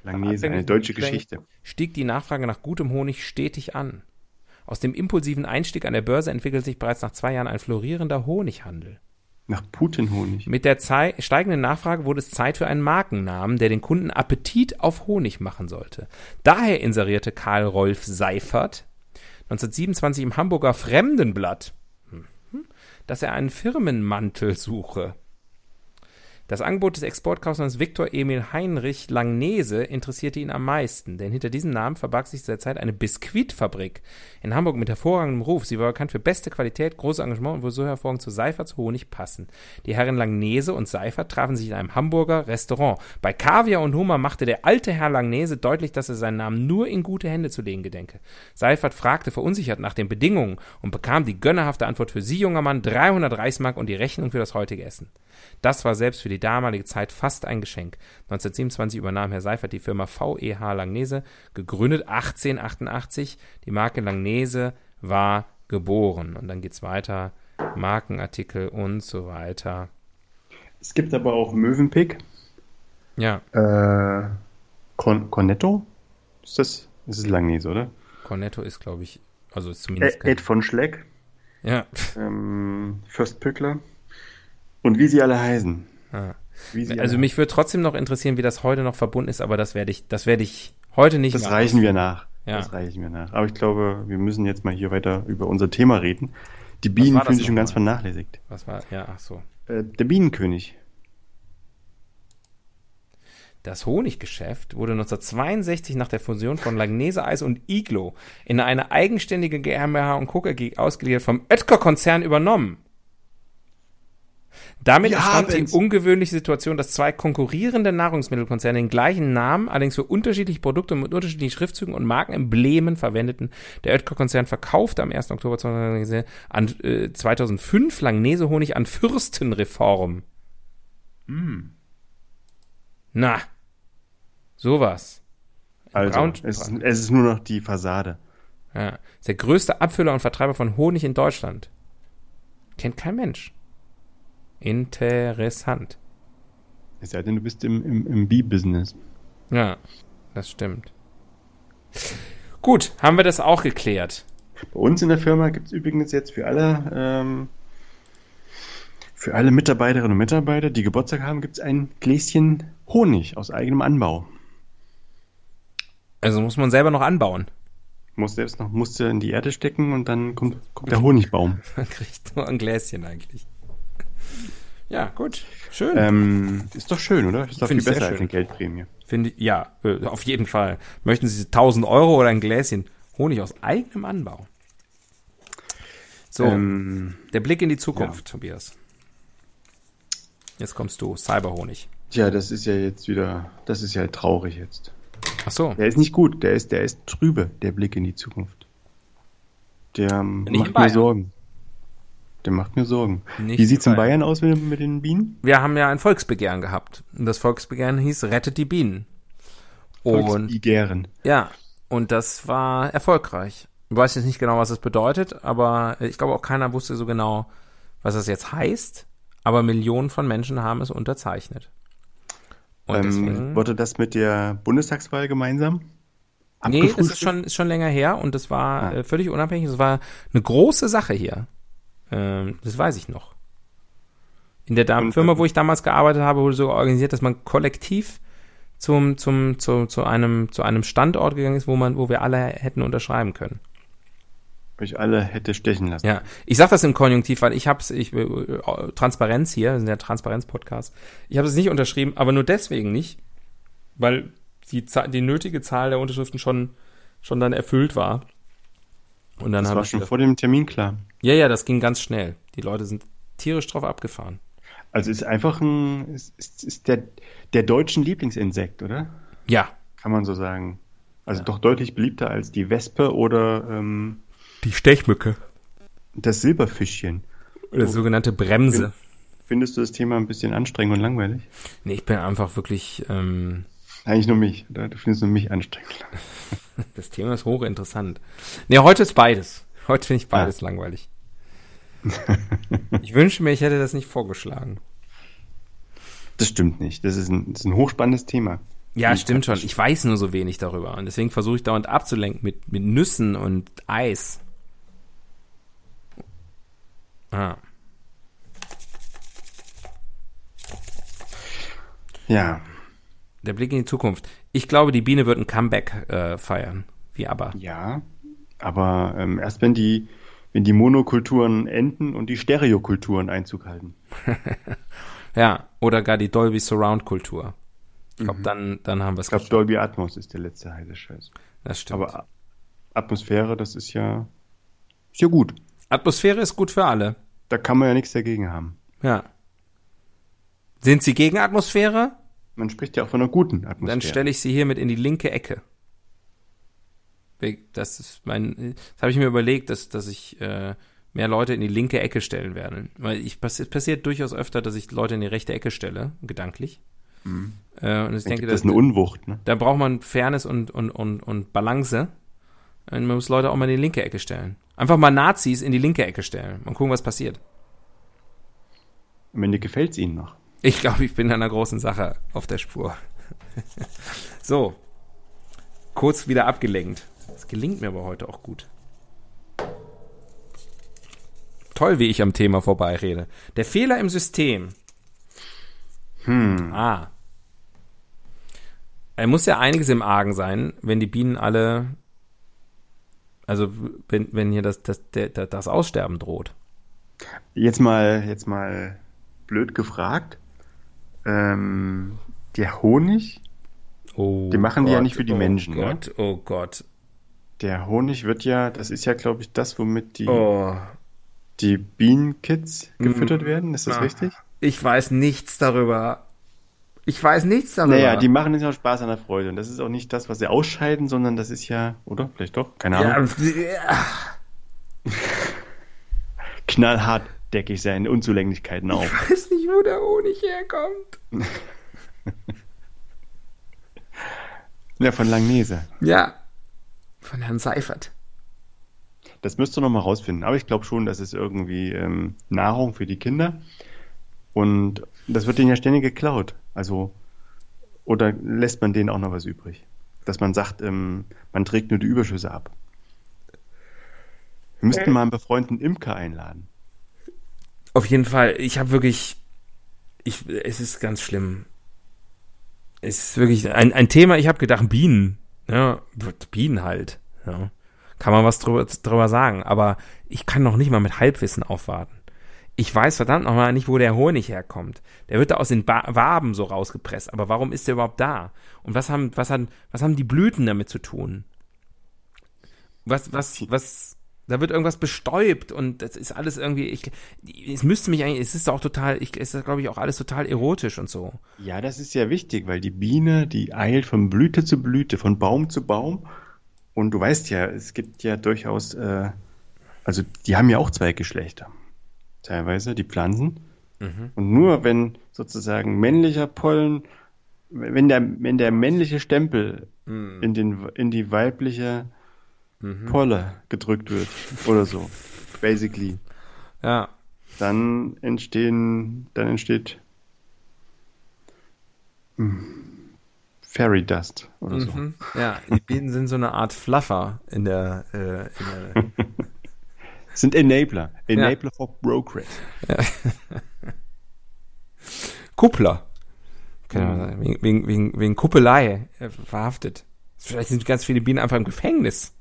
Langnese, eine deutsche Geschichte. Stieg die Nachfrage nach gutem Honig stetig an. Aus dem impulsiven Einstieg an der Börse entwickelt sich bereits nach zwei Jahren ein florierender Honighandel. Nach Putin-Honig. Mit der Zei steigenden Nachfrage wurde es Zeit für einen Markennamen, der den Kunden Appetit auf Honig machen sollte. Daher inserierte Karl Rolf Seifert 1927 im Hamburger Fremdenblatt, mhm, dass er einen Firmenmantel suche. Das Angebot des Exportkaufmanns Viktor Emil Heinrich Langnese interessierte ihn am meisten, denn hinter diesem Namen verbarg sich zu der Zeit eine Biskuitfabrik in Hamburg mit hervorragendem Ruf. Sie war bekannt für beste Qualität, großes Engagement und wurde so hervorragend zu Seiferts Honig passen. Die Herren Langnese und Seifert trafen sich in einem Hamburger Restaurant. Bei Kaviar und Hummer machte der alte Herr Langnese deutlich, dass er seinen Namen nur in gute Hände zu legen gedenke. Seifert fragte verunsichert nach den Bedingungen und bekam die gönnerhafte Antwort für Sie, junger Mann, 300 Reichsmark und die Rechnung für das heutige Essen. Das war selbst für die damalige Zeit fast ein Geschenk. 1927 übernahm Herr Seifert die Firma VEH Langnese, gegründet 1888. Die Marke Langnese war geboren. Und dann geht's weiter. Markenartikel und so weiter. Es gibt aber auch Mövenpick. Ja, Äh, Con Cornetto? Ist das? Ist Langnese, oder? Cornetto ist, glaube ich, also ist zumindest kein, Ed von Schleck, Ja. ähm, Fürst Pückler und wie sie alle heißen. Sie Also mich würde trotzdem noch interessieren, wie das heute noch verbunden ist, aber das werde ich, das werde ich heute nicht das reichen wir nach. Ja. Das reichen wir nach. Aber ich glaube, wir müssen jetzt mal hier weiter über unser Thema reden. Die Bienen fühlen sich schon ganz vernachlässigt. Was war, ja, ach so. Äh, der Bienenkönig. Das Honiggeschäft wurde 1962 nach der Fusion von Langnese Eis und Iglo in eine eigenständige GmbH und Co. AG ausgeliefert vom Oetker-Konzern übernommen. Damit Wir entstand die ungewöhnliche Situation, dass zwei konkurrierende Nahrungsmittelkonzerne den gleichen Namen, allerdings für unterschiedliche Produkte mit unterschiedlichen Schriftzügen und Markenemblemen verwendeten. Der Oetker-Konzern verkaufte am 1. Oktober 2000 an, äh, 2005 Langnese Honig an Fürstenreform. Na, sowas. Also, es, ist- es ist nur noch die Fassade. Ja. Ist der größte Abfüller und Vertreiber von Honig in Deutschland. Kennt kein Mensch. Interessant. Es sei denn, du bist im, im, im Bee-Business. Ja, das stimmt. Gut, haben wir das auch geklärt. Bei uns in der Firma gibt es übrigens jetzt für alle, ähm, für alle Mitarbeiterinnen und Mitarbeiter, die Geburtstag haben, gibt es ein Gläschen Honig aus eigenem Anbau. Also muss man selber noch anbauen. Muss selbst noch Muster in die Erde stecken und dann kommt, kommt der Honigbaum. Man kriegt nur ein Gläschen eigentlich. Ja, gut. Schön. Ähm, ist doch schön, oder? Ist doch Find viel besser als eine Geldprämie. Finde ich, ja, äh, auf jeden Fall. Möchten Sie 1000 Euro oder ein Gläschen Honig aus eigenem Anbau? So, Ähm, der Blick in die Zukunft, Tobias. Jetzt kommst du, Cyberhonig. tja, das ist ja jetzt wieder, das ist ja traurig jetzt. Ach so. Der ist nicht gut, der ist, der ist trübe, der Blick in die Zukunft. Der ähm, macht mir Sorgen. Der macht mir Sorgen. Nicht Wie sieht's in in Bayern aus mit, mit den Bienen? Wir haben ja ein Volksbegehren gehabt. Und das Volksbegehren hieß Rettet die Bienen. Und Volksbigären. ja, und das war erfolgreich. Ich weiß jetzt nicht genau, was das bedeutet, aber ich glaube auch keiner wusste so genau, was das jetzt heißt. Aber Millionen von Menschen haben es unterzeichnet. Und Ähm, deswegen, wurde das mit der Bundestagswahl gemeinsam? nee, das ist schon, ist schon länger her und das war Ah. äh, völlig unabhängig. Das war eine große Sache hier. Ähm, das weiß ich noch. In der Firma, äh, wo ich damals gearbeitet habe, wurde so organisiert, dass man kollektiv zum, zum, zu, zu einem, zu einem Standort gegangen ist, wo man, wo wir alle hätten unterschreiben können. Euch alle hätte stechen lassen. Ja, ich sag das im Konjunktiv, weil ich hab's, ich, äh, Transparenz hier, wir sind ja Transparenz-Podcast. Ich habe es nicht unterschrieben, aber nur deswegen nicht, weil die, die nötige Zahl der Unterschriften schon, schon dann erfüllt war. Und dann das war schon das- vor dem Termin klar. Ja, ja, das ging ganz schnell. Die Leute sind tierisch drauf abgefahren. Also ist einfach ein, ist, ist, der, der deutschen Lieblingsinsekt, oder? Ja, Kann man so sagen. Also doch deutlich beliebter als die Wespe oder ähm, die Stechmücke. das Silberfischchen. Oder sogenannte Bremse. Findest du das Thema ein bisschen anstrengend und langweilig? Nee, ich bin einfach wirklich, ähm, Eigentlich nur mich? Du findest nur mich anstrengend. das Thema ist hochinteressant. Nee, heute ist beides. Heute finde ich beides langweilig. Ich wünsche mir, ich hätte das nicht vorgeschlagen. Das stimmt nicht. Das ist ein, das ist ein hochspannendes Thema. Ja, stimmt schon. Ich weiß nur so wenig darüber. Und deswegen versuche ich dauernd abzulenken mit, mit Nüssen und Eis. Ah. Ja, Der Blick in die Zukunft. Ich glaube, die Biene wird ein Comeback äh, feiern. Wie aber. ja. Aber ähm, erst wenn die, wenn die Monokulturen enden und die Stereokulturen Einzug halten. Ja, oder gar die Dolby Surround Kultur. Ich glaube, dann, dann haben wir es Ich glaube, Dolby Atmos ist der letzte heiße Scheiß. Das stimmt. Aber Atmosphäre, das ist ja, ist ja gut. Atmosphäre ist gut für alle. Da kann man ja nichts dagegen haben. Ja. Sind Sie gegen Atmosphäre? Man spricht ja auch von einer guten Atmosphäre. Dann stelle ich Sie hiermit in die linke Ecke. Das ist mein, das habe ich mir überlegt, dass, dass ich äh, mehr Leute in die linke Ecke stellen werde. Weil ich passiert, passiert durchaus öfter, dass ich Leute in die rechte Ecke stelle, gedanklich. Äh, und ich denke, das, das eine Unwucht, ne? da braucht man Fairness und, und, und, und Balance. Und man muss Leute auch mal in die linke Ecke stellen. Einfach mal Nazis in die linke Ecke stellen und gucken, was passiert. Am Ende gefällt es ihnen noch. Ich glaube, ich bin einer großen Sache auf der Spur. so. Kurz wieder abgelenkt. Das gelingt mir aber heute auch gut. Toll, wie ich am Thema vorbeirede. Der Fehler im System. Hm. Ah. Er muss ja einiges im Argen sein, wenn die Bienen alle, also wenn, wenn hier das, das, der, das Aussterben droht. Jetzt mal, jetzt mal blöd gefragt. Ähm, der Honig, Oh Die machen die ja nicht für die oh Menschen, ne? Gott, Oh Gott, der Honig wird ja, das ist ja, glaube ich, das, womit die, oh. die Bienenkids gefüttert Mm. werden. Ist das Ah. richtig? Ich weiß nichts darüber. Ich weiß nichts darüber. Naja, die machen jetzt auch Spaß an der Freude. Und das ist auch nicht das, was sie ausscheiden, sondern das ist ja, oder? Vielleicht doch? Keine Ahnung. ja, Knallhart decke ich seine Unzulänglichkeiten auf. ich weiß nicht, wo der Honig herkommt. ja, von Langnese. Ja, von Herrn Seifert. Das müsst ihr noch mal rausfinden. Aber ich glaube schon, das ist irgendwie ähm, Nahrung für die Kinder. Und das wird denen ja ständig geklaut. Also, oder lässt man denen auch noch was übrig? Dass man sagt, ähm, man trägt nur die Überschüsse ab. Wir müssten mal einen befreundeten Imker einladen. Auf jeden Fall, ich habe wirklich, ich, es ist ganz schlimm. Es ist wirklich ein, ein Thema, ich habe gedacht, Bienen. Ja, Bienen halt. Ja. Kann man was drüber, drüber sagen, aber ich kann noch nicht mal mit Halbwissen aufwarten. Ich weiß verdammt noch mal nicht, wo der Honig herkommt. Der wird da aus den ba Waben so rausgepresst, aber warum ist der überhaupt da? Und was haben, was haben, was haben die Blüten damit zu tun? Was, was, was, da wird irgendwas bestäubt und das ist alles irgendwie, ich, es müsste mich eigentlich, es ist auch total, ich, es ist glaube ich auch alles total erotisch und so. Ja, das ist ja wichtig, weil die Biene, die eilt von Blüte zu Blüte, von Baum zu Baum. Und du weißt ja, es gibt ja durchaus, äh, also die haben ja auch zwei Geschlechter. Teilweise, die Pflanzen. Und nur wenn sozusagen männlicher Pollen, wenn der, wenn der männliche Stempel in, den, in die weibliche Polle gedrückt wird oder so, basically, Ja, dann entstehen, dann entsteht hm, Fairy Dust oder so. mhm. ja, die Bienen sind so eine Art Fluffer in der, äh, in der Sind Enabler. Enabler for Progress. Kuppler. Kann man sagen. Wegen, wegen, wegen, wegen Kuppelei äh, verhaftet. Vielleicht sind ganz viele Bienen einfach im Gefängnis.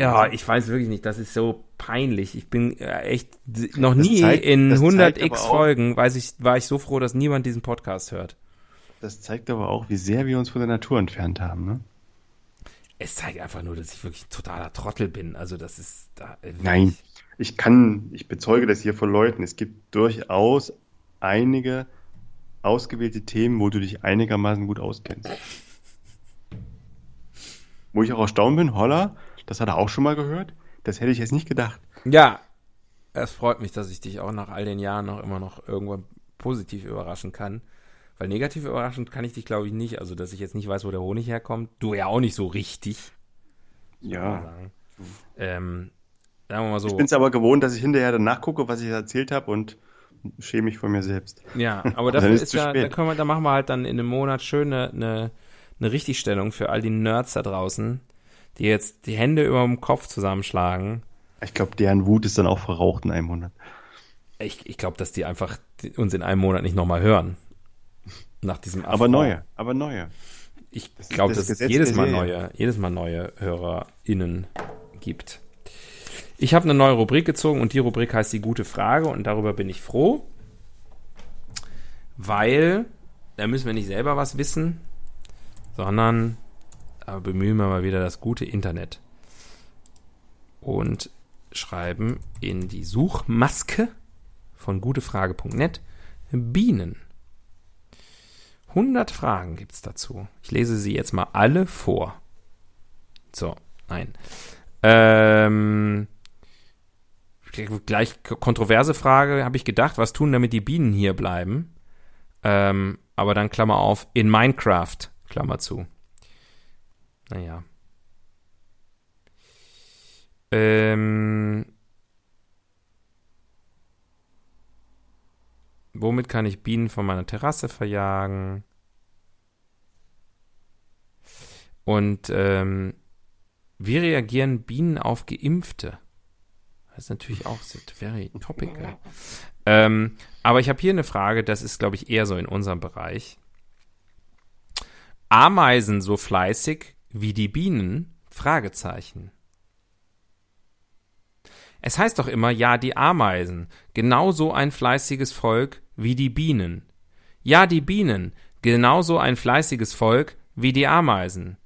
Ja, ich weiß wirklich nicht. Das ist so peinlich. Ich bin äh, echt noch Das nie zeigt- in das 100 zeigt aber x auch- Folgen, weiß ich, war ich so froh, dass niemand diesen Podcast hört. Das zeigt aber auch, wie sehr wir uns von der Natur entfernt haben. Ne? Es zeigt einfach nur, dass ich wirklich ein totaler Trottel bin. Also das ist da. äh, Nein, ich kann, ich bezeuge das hier vor Leuten. Es gibt durchaus einige ausgewählte Themen, wo du dich einigermaßen gut auskennst. Wo ich auch erstaunt bin, holla, das hat er auch schon mal gehört. Das hätte ich jetzt nicht gedacht. Ja, es freut mich, dass ich dich auch nach all den Jahren noch immer noch irgendwann positiv überraschen kann. Weil negativ überraschend kann ich dich, glaube ich, nicht. Also, dass ich jetzt nicht weiß, wo der Honig herkommt. Du ja auch nicht so richtig. Ja. sagen. Ähm, sagen wir mal so. Ich bin es aber gewohnt, dass ich hinterher dann nachgucke, was ich erzählt habe und schäme mich vor mir selbst. Ja, aber dafür ist ist ja, da können wir, da machen wir halt dann in einem Monat schön eine, eine, eine Richtigstellung für all die Nerds da draußen, die jetzt die Hände über dem Kopf zusammenschlagen. Ich glaube, deren Wut ist dann auch verraucht in einem Monat. Ich, ich glaube, dass die einfach uns in einem Monat nicht nochmal hören. Nach diesem Aber Affront. neue, aber neue. Ich glaube, das dass es jedes Mal neue, jedes Mal neue HörerInnen gibt. Ich habe eine neue Rubrik gezogen und die Rubrik heißt die gute Frage und darüber bin ich froh, weil da müssen wir nicht selber was wissen, sondern da bemühen wir mal wieder das gute Internet und schreiben in die Suchmaske von gutefrage.net Bienen. 100 Fragen gibt's dazu. Ich lese sie jetzt mal alle vor. So, nein. Ähm, gleich kontroverse Frage, habe ich gedacht, was tun, damit die Bienen hier bleiben? Ähm, aber dann Klammer auf, in Minecraft, Klammer zu. Naja. Ähm, womit kann ich Bienen von meiner Terrasse verjagen? Und ähm, wie reagieren Bienen auf Geimpfte? Das ist natürlich auch so very topical. Ähm, aber ich habe hier eine Frage, das ist, glaube ich, eher so in unserem Bereich. Ameisen so fleißig wie die Bienen? Fragezeichen. Es heißt doch immer, ja, die Ameisen, genauso ein fleißiges Volk wie die Bienen. Ja, die Bienen, genauso ein fleißiges Volk wie die Ameisen.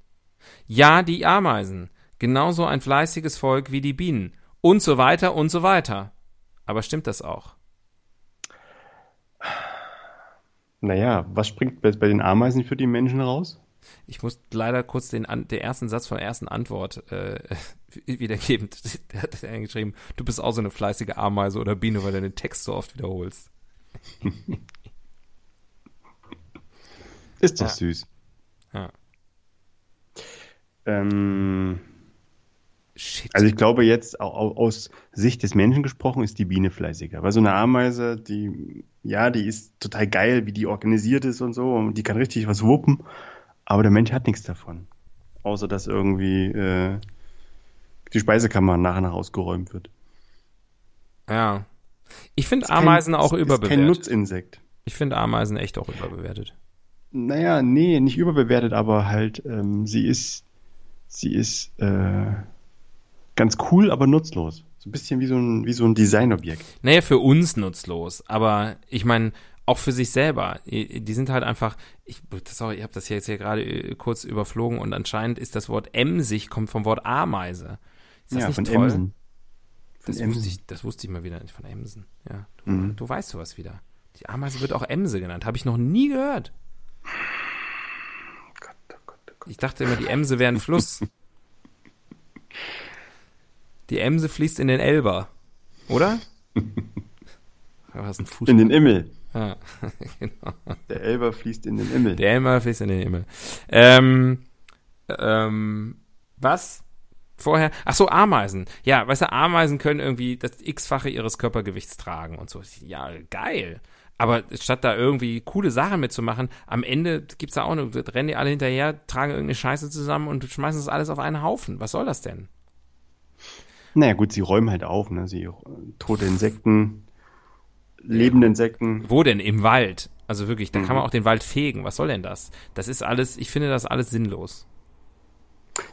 Ja, die Ameisen, genauso ein fleißiges Volk wie die Bienen. Und so weiter und so weiter. Aber stimmt das auch? Naja, was springt bei, bei den Ameisen für die Menschen raus? Ich muss leider kurz den, den ersten Satz von der ersten Antwort äh, wiedergeben. Der hat dann geschrieben, du bist auch so eine fleißige Ameise oder Biene, weil du den Text so oft wiederholst. Ist doch Ja. süß. Ja. Ähm, also ich glaube jetzt au- au- aus Sicht des Menschen gesprochen ist die Biene fleißiger. Weil so eine Ameise, die, ja, die ist total geil, wie die organisiert ist und so. Und die kann richtig was wuppen. Aber der Mensch hat nichts davon. Außer dass irgendwie äh, die Speisekammer nach und nach ausgeräumt wird. ja. Ich finde Ist kein- Ameisen auch ist- Ist kein überbewertet. Nutzinsekt. Ich finde Ameisen echt auch überbewertet. Naja, nee, nicht überbewertet, aber halt, ähm, sie ist, sie ist äh, ganz cool, aber nutzlos. So ein bisschen wie so ein, wie so ein Designobjekt. Naja, für uns nutzlos, aber ich meine, auch für sich selber. Die sind halt einfach, ich, sorry, ich habe das jetzt hier gerade äh, kurz überflogen und anscheinend ist das Wort emsig, kommt vom Wort Ameise. Ist das ja, nicht von toll? Emsen. Von Das Emsen. wusste, ich, das wusste ich mal wieder nicht von Emsen. Ja, du, Mhm. du weißt sowas wieder. Die Ameise wird auch Emse genannt. Habe ich noch nie gehört. Gott, oh Gott, oh Gott. Ich dachte immer, die Emse wäre ein Fluss. Die Emse fließt in den Elber. Oder? Ist ein Fuß. In den Immel. Ja, genau. Der Elber fließt in den Immel. Der Elmer fließt in den Himmel. Ähm, ähm, was? Vorher? Ach so, Ameisen. Ja, weißt du, Ameisen können irgendwie das x-fache ihres Körpergewichts tragen und so. Ja, geil. Aber statt da irgendwie coole Sachen mitzumachen, am Ende gibt's da auch eine, rennen die alle hinterher, tragen irgendeine Scheiße zusammen und schmeißen das alles auf einen Haufen. Was soll das denn? Naja, gut, sie räumen halt auf, ne? Sie äh, tote Insekten, lebende Insekten. Wo denn? Im Wald. Also wirklich, da Mhm. kann man auch den Wald fegen. Was soll denn das? Das ist alles, ich finde das alles sinnlos.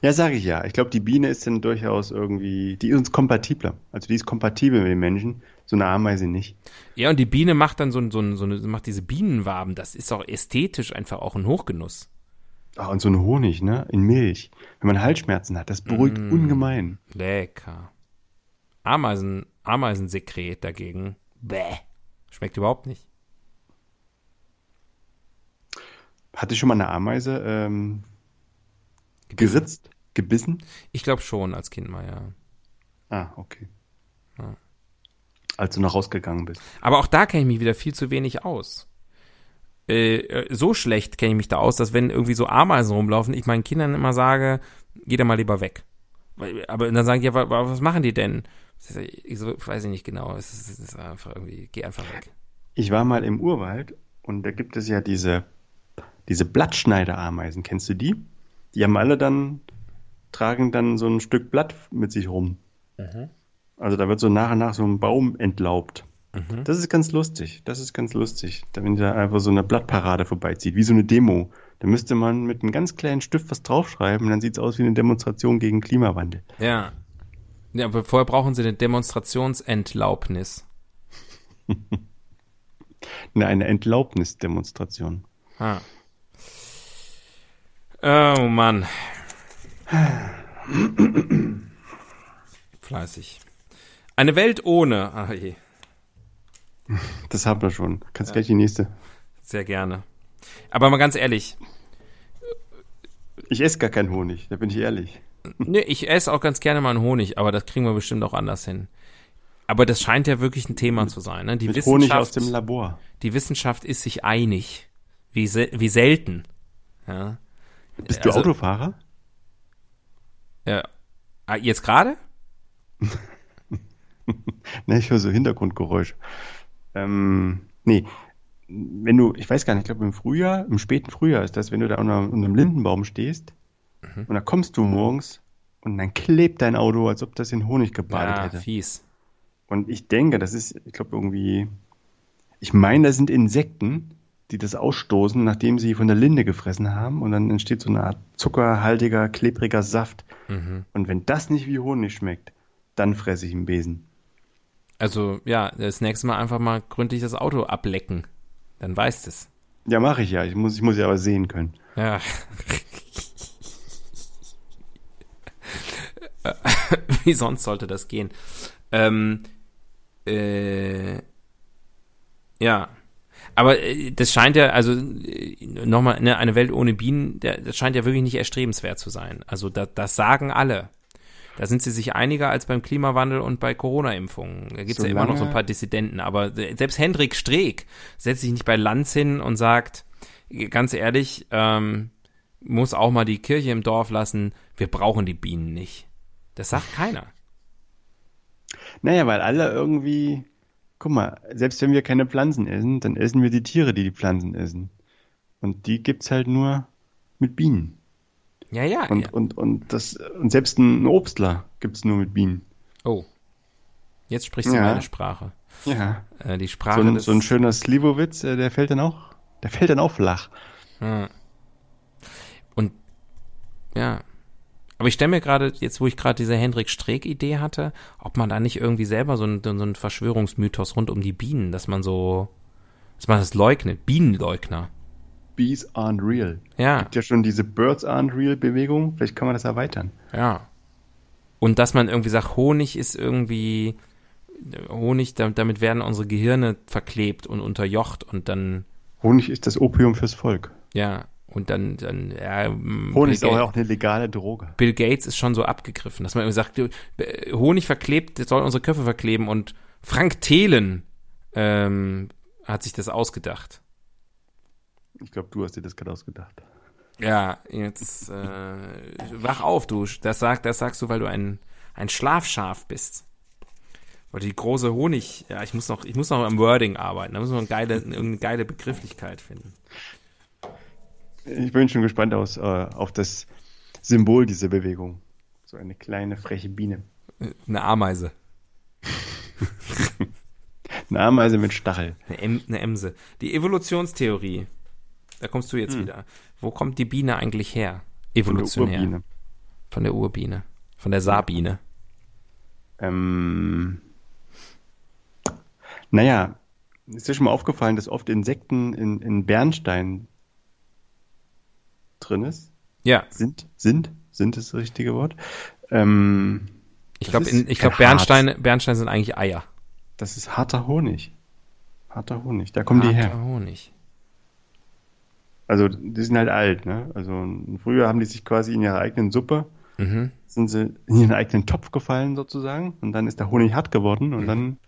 Ja, sage ich ja. Ich glaube, die Biene ist dann durchaus irgendwie, die ist uns kompatibler. Also die ist kompatibel mit den Menschen, so eine Ameise nicht. Ja, und die Biene macht dann so, ein- so, ein- so eine, macht diese Bienenwaben. Das ist auch ästhetisch einfach auch ein Hochgenuss. Ah, und so ein Honig, ne? In Milch. Wenn man Halsschmerzen hat, das beruhigt Mm. ungemein. Lecker. Ameisen, Ameisensekret dagegen. Bäh. Schmeckt überhaupt nicht. Hatte schon mal eine Ameise ähm, geritzt, gebissen? Ich glaube schon, als Kind mal, ja. Ah, okay. Ja. Als du noch rausgegangen bist. Aber auch da kenne ich mich wieder viel zu wenig aus. Äh, äh, so schlecht kenne ich mich da aus, dass wenn irgendwie so Ameisen rumlaufen, ich meinen Kindern immer sage, geh da mal lieber weg. Aber dann sagen die, ja, wa- wa- was machen die denn? Ich weiß ich nicht genau. Es ist, es ist einfach irgendwie, geh einfach weg. Ich war mal im Urwald und da gibt es ja diese, diese Blattschneiderameisen. Kennst du die? Die haben alle dann, tragen dann so ein Stück Blatt mit sich rum. Also da wird so nach und nach so ein Baum entlaubt. Mhm. Das ist ganz lustig. Das ist ganz lustig. Da, wenn da einfach so eine Blattparade vorbeizieht, wie so eine Demo. Da müsste man mit einem ganz kleinen Stift was draufschreiben, dann sieht es aus wie eine Demonstration gegen Klimawandel. Ja. Ja, aber vorher brauchen sie eine Demonstrationsentlaubnis. Ne, eine Entlaubnisdemonstration. Ah. Oh Mann. Fleißig. Eine Welt ohne. Ah, je. Das haben wir schon. Kannst gleich die nächste. Sehr gerne. Aber mal ganz ehrlich, Ich esse gar keinen Honig, da bin ich ehrlich. Ne, ich esse auch ganz gerne mal einen Honig, aber das kriegen wir bestimmt auch anders hin. Aber das scheint ja wirklich ein Thema zu sein. Ne? Die, Mit Honig aus Wissenschaft, dem Labor. die Wissenschaft ist sich einig. Wie, sel wie selten. Ja. Bist du Also- Autofahrer? Ja. Ah, jetzt gerade? Ne, ich höre so Hintergrundgeräusche. Ähm, nee, wenn du, ich weiß gar nicht, ich glaube im Frühjahr, im späten Frühjahr ist das, wenn du da unter, unter einem Lindenbaum stehst Mhm. und da kommst du morgens und dann klebt dein Auto, als ob das in Honig gebadet Ja, hätte. fies. Und ich denke, das ist, ich glaube irgendwie Ich meine, das sind Insekten, die das ausstoßen, nachdem sie von der Linde gefressen haben. Und dann entsteht so eine Art zuckerhaltiger, klebriger Saft. Mhm. Und wenn das nicht wie Honig schmeckt, dann fresse ich einen Besen. Also, ja, das nächste Mal einfach mal gründlich das Auto ablecken. Dann weißt es. Ja, mache ich ja. Ich muss, ich muss ja aber sehen können. Ja. Wie sonst sollte das gehen? Ähm, äh, ja. Aber äh, das scheint ja, also äh, nochmal, ne, eine Welt ohne Bienen, das scheint ja wirklich nicht erstrebenswert zu sein. Also da, das sagen alle. Da sind sie sich einiger als beim Klimawandel und bei Corona-Impfungen. Da gibt es ja immer noch so ein paar Dissidenten. Aber selbst Hendrik Streeck setzt sich nicht bei Lanz hin und sagt, ganz ehrlich, ähm, muss auch mal die Kirche im Dorf lassen, wir brauchen die Bienen nicht. Das sagt keiner. Naja, weil alle irgendwie, guck mal, selbst wenn wir keine Pflanzen essen, dann essen wir die Tiere, die die Pflanzen essen. Und die gibt's halt nur mit Bienen. Ja, ja. Und, ja. und, und, das, und selbst ein Obstler gibt's nur mit Bienen. Oh. Jetzt sprichst du Ja. meine Sprache. Ja. Äh, die So Sprache ein, des, so ein schöner Slivovitz, äh, der fällt dann auch, der fällt dann auch flach. Ja. Und ja. Aber ich stelle mir gerade, jetzt wo ich gerade diese Hendrik Streeck-Idee hatte, ob man da nicht irgendwie selber so einen so einen Verschwörungsmythos rund um die Bienen, dass man so, dass man das leugnet, Bienenleugner. Bees aren't real. Ja, Gibt ja schon diese Birds aren't real Bewegung. Vielleicht kann man das erweitern. ja. Und dass man irgendwie sagt, Honig ist irgendwie, Honig, da- damit werden unsere Gehirne verklebt und unterjocht und dann, Honig ist das Opium fürs Volk. ja, und dann, dann, ja, mm, Honig ist Bill auch, auch eine legale Droge. Bill Gates ist schon so abgegriffen, dass man immer sagt, äh, Honig verklebt, das soll unsere Köpfe verkleben und Frank Thelen ähm, hat sich das ausgedacht. Ich glaube, du hast dir das gerade ausgedacht. Ja, jetzt äh, wach auf, du. Das, sag, das sagst du, weil du ein, ein Schlafschaf bist. Weil die große Honig, ja, ich muss noch, ich muss noch am Wording arbeiten. Da müssen wir eine geile, irgendeine geile Begrifflichkeit finden. Ich bin schon gespannt aus, äh, auf das Symbol dieser Bewegung. So eine kleine, freche Biene. Eine Ameise, Eine Ameise mit Stachel. eine, em, eine Emse. Die Evolutionstheorie, da kommst du jetzt wieder. Wo kommt die Biene eigentlich her? Von der Evolutionär. Urbiene. Von der Urbiene. Von der Saarbiene. Ähm, naja, ist dir schon mal aufgefallen, dass oft Insekten in, in Bernstein drin ist? Ja, Sind? Sind? Sind ist das richtige Wort? Ähm, ich glaube, Harz. Bernsteine, Bernsteine sind eigentlich Eier. das ist harter Honig. Harter Honig. Da kommen die her. Harter Honig. Also, die sind halt alt, ne? Also, früher haben die sich quasi in ihrer eigenen Suppe, Mhm. sind sie in ihren eigenen Topf gefallen sozusagen. Und dann ist der Honig hart geworden und dann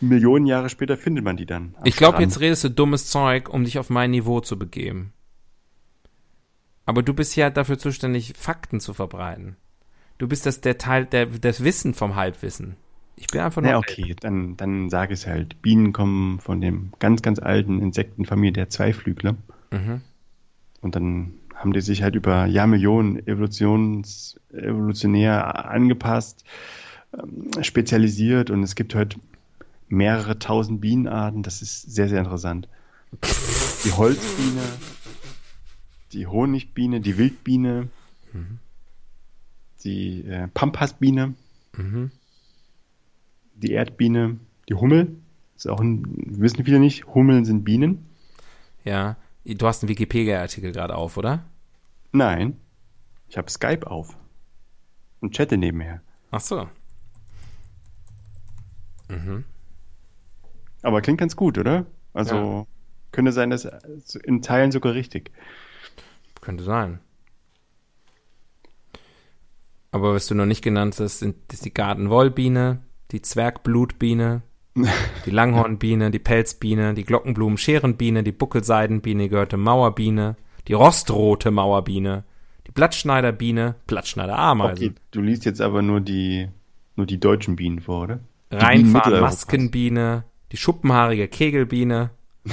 Millionen Jahre später findet man die dann. Ich glaube, jetzt redest du dummes Zeug, um dich auf mein Niveau zu begeben. Aber du bist ja dafür zuständig, Fakten zu verbreiten. Du bist das der Teil, der, das Wissen vom Halbwissen. Ich bin einfach nur. Ja, okay, dann, dann sage ich es halt. Bienen kommen von dem ganz, ganz alten Insektenfamilie der Zweiflügler. Mhm. Und dann haben die sich halt über Jahrmillionen evolutions, evolutionär angepasst, ähm, spezialisiert und es gibt heute mehrere tausend Bienenarten. Das ist sehr, sehr interessant. Die Holzbiene, die Honigbiene, die Wildbiene, die äh, Pampasbiene, Mhm. die Erdbiene, die Hummel. Ist auch ein, wissen viele nicht, Hummeln sind Bienen. Ja. Du hast einen Wikipedia-Artikel gerade auf, oder? Nein, ich habe Skype auf und chatte nebenher. Ach so. Aber klingt ganz gut, oder? Also könnte sein, dass in Teilen sogar richtig. Könnte sein. Aber was du noch nicht genannt hast, sind die Gartenwollbiene, die Zwergblutbiene, die Langhornbiene, die Pelzbiene, die Glockenblumenscherenbiene, die Buckelseidenbiene, die gehörte Mauerbiene, die rostrote Mauerbiene, die Blattschneiderbiene, Blattschneiderameisen, Okay, du liest jetzt aber nur die, nur die deutschen Bienen vor, oder? Die Bienen Rheinfahren Mitteleuropas. Maskenbiene, die schuppenhaarige Kegelbiene,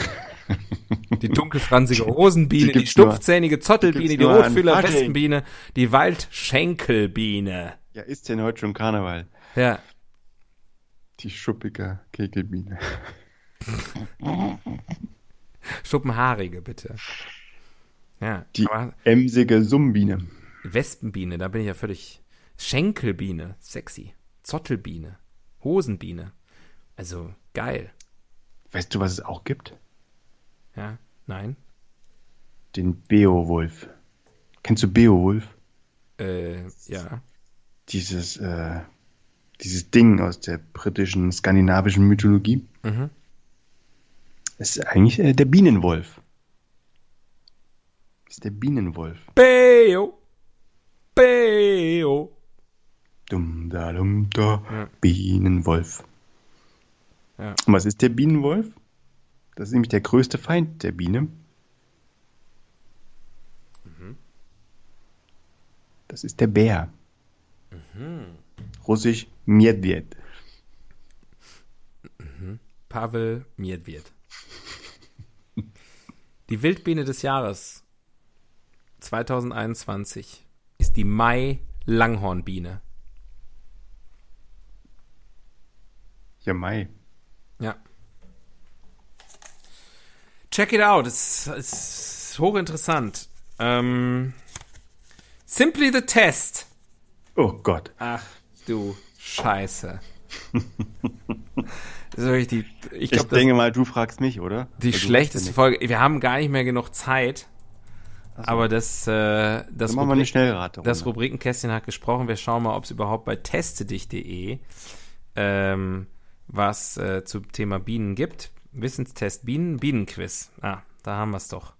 die dunkelfranzige Rosenbiene, Die die, die Zottelbiene, die an Rotfühler. Wespenbiene, die Waldschenkelbiene. Ja, ist denn heute schon Karneval? Ja, Die schuppige Kegelbiene. Schuppenhaarige, bitte. Ja, Die emsige Summbiene. Wespenbiene, da bin ich ja völlig. Schenkelbiene, sexy. Zottelbiene, Hosenbiene. Also geil. Weißt du, was es auch gibt? Ja, nein. Den Beowulf. Kennst du Beowulf? Äh, ja. Dieses, äh, dieses Ding aus der britischen, skandinavischen Mythologie. Mhm. Das ist eigentlich äh, der Bienenwolf. Das ist der Bienenwolf. Beo. Beo. Dum da dum da. Ja. Bienenwolf. Ja. Und was ist der Bienenwolf? Das ist nämlich der größte Feind der Biene. Das ist der Bär. Russisch Medved. Pavel Miedwied. Die Wildbiene des Jahres 2021 ist die Mai-Langhornbiene. Ja, Mai. Ja. Check it out. Es ist hochinteressant. Ähm, Simply the Test. Oh Gott. Ach du Scheiße. Die, ich Ich glaube, das denke mal, du fragst mich, oder? die schlechteste Folge. Wir haben gar nicht mehr genug Zeit. So. Aber das, äh, das, Rubrik, das Rubrikenkästchen hat gesprochen. Wir schauen mal, ob es überhaupt bei testedich.de ähm, was äh, zum Thema Bienen gibt. Wissenstest Bienen, Bienenquiz. Ah, da haben wir es doch.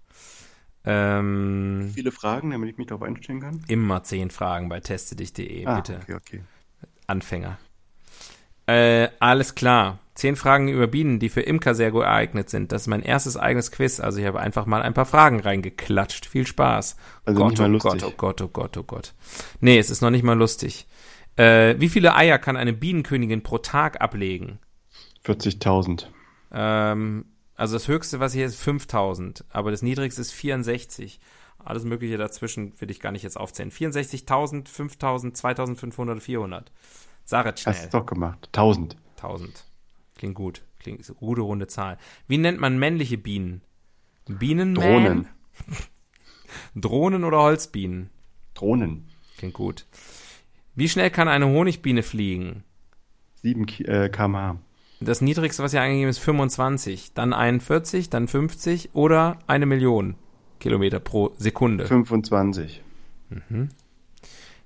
Ähm, Viele Fragen, damit ich mich darauf einstellen kann. immer zehn Fragen bei testedich.de, Ah, bitte. okay, okay. Anfänger. Äh, alles klar. Zehn Fragen über Bienen, die für Imker sehr gut geeignet sind. Das ist mein erstes eigenes Quiz. Also ich habe einfach mal ein paar Fragen reingeklatscht. Viel Spaß. Also Gott, nicht mal oh lustig. Gott, oh Gott, oh Gott, oh Gott. Nee, es ist noch nicht mal lustig. Äh, wie viele Eier kann eine Bienenkönigin pro Tag ablegen? 40.000. Ähm, also das höchste, was hier ist, 5000. Aber das niedrigste ist 64. Alles Mögliche dazwischen will ich gar nicht jetzt aufzählen. 64.000, 5000, 2500, 400. Sag es Hast schnell. du doch gemacht. 1000. 1000. Klingt gut. Klingt ist eine gute runde Zahl. Wie nennt man männliche Bienen? Bienenman? Drohnen. Drohnen oder Holzbienen? Drohnen. Klingt gut. Wie schnell kann eine Honigbiene fliegen? 7 Ki äh, kmh. Das niedrigste, was hier angegeben ist, 25, dann 41, dann 50 oder eine Million Kilometer pro Sekunde. 25.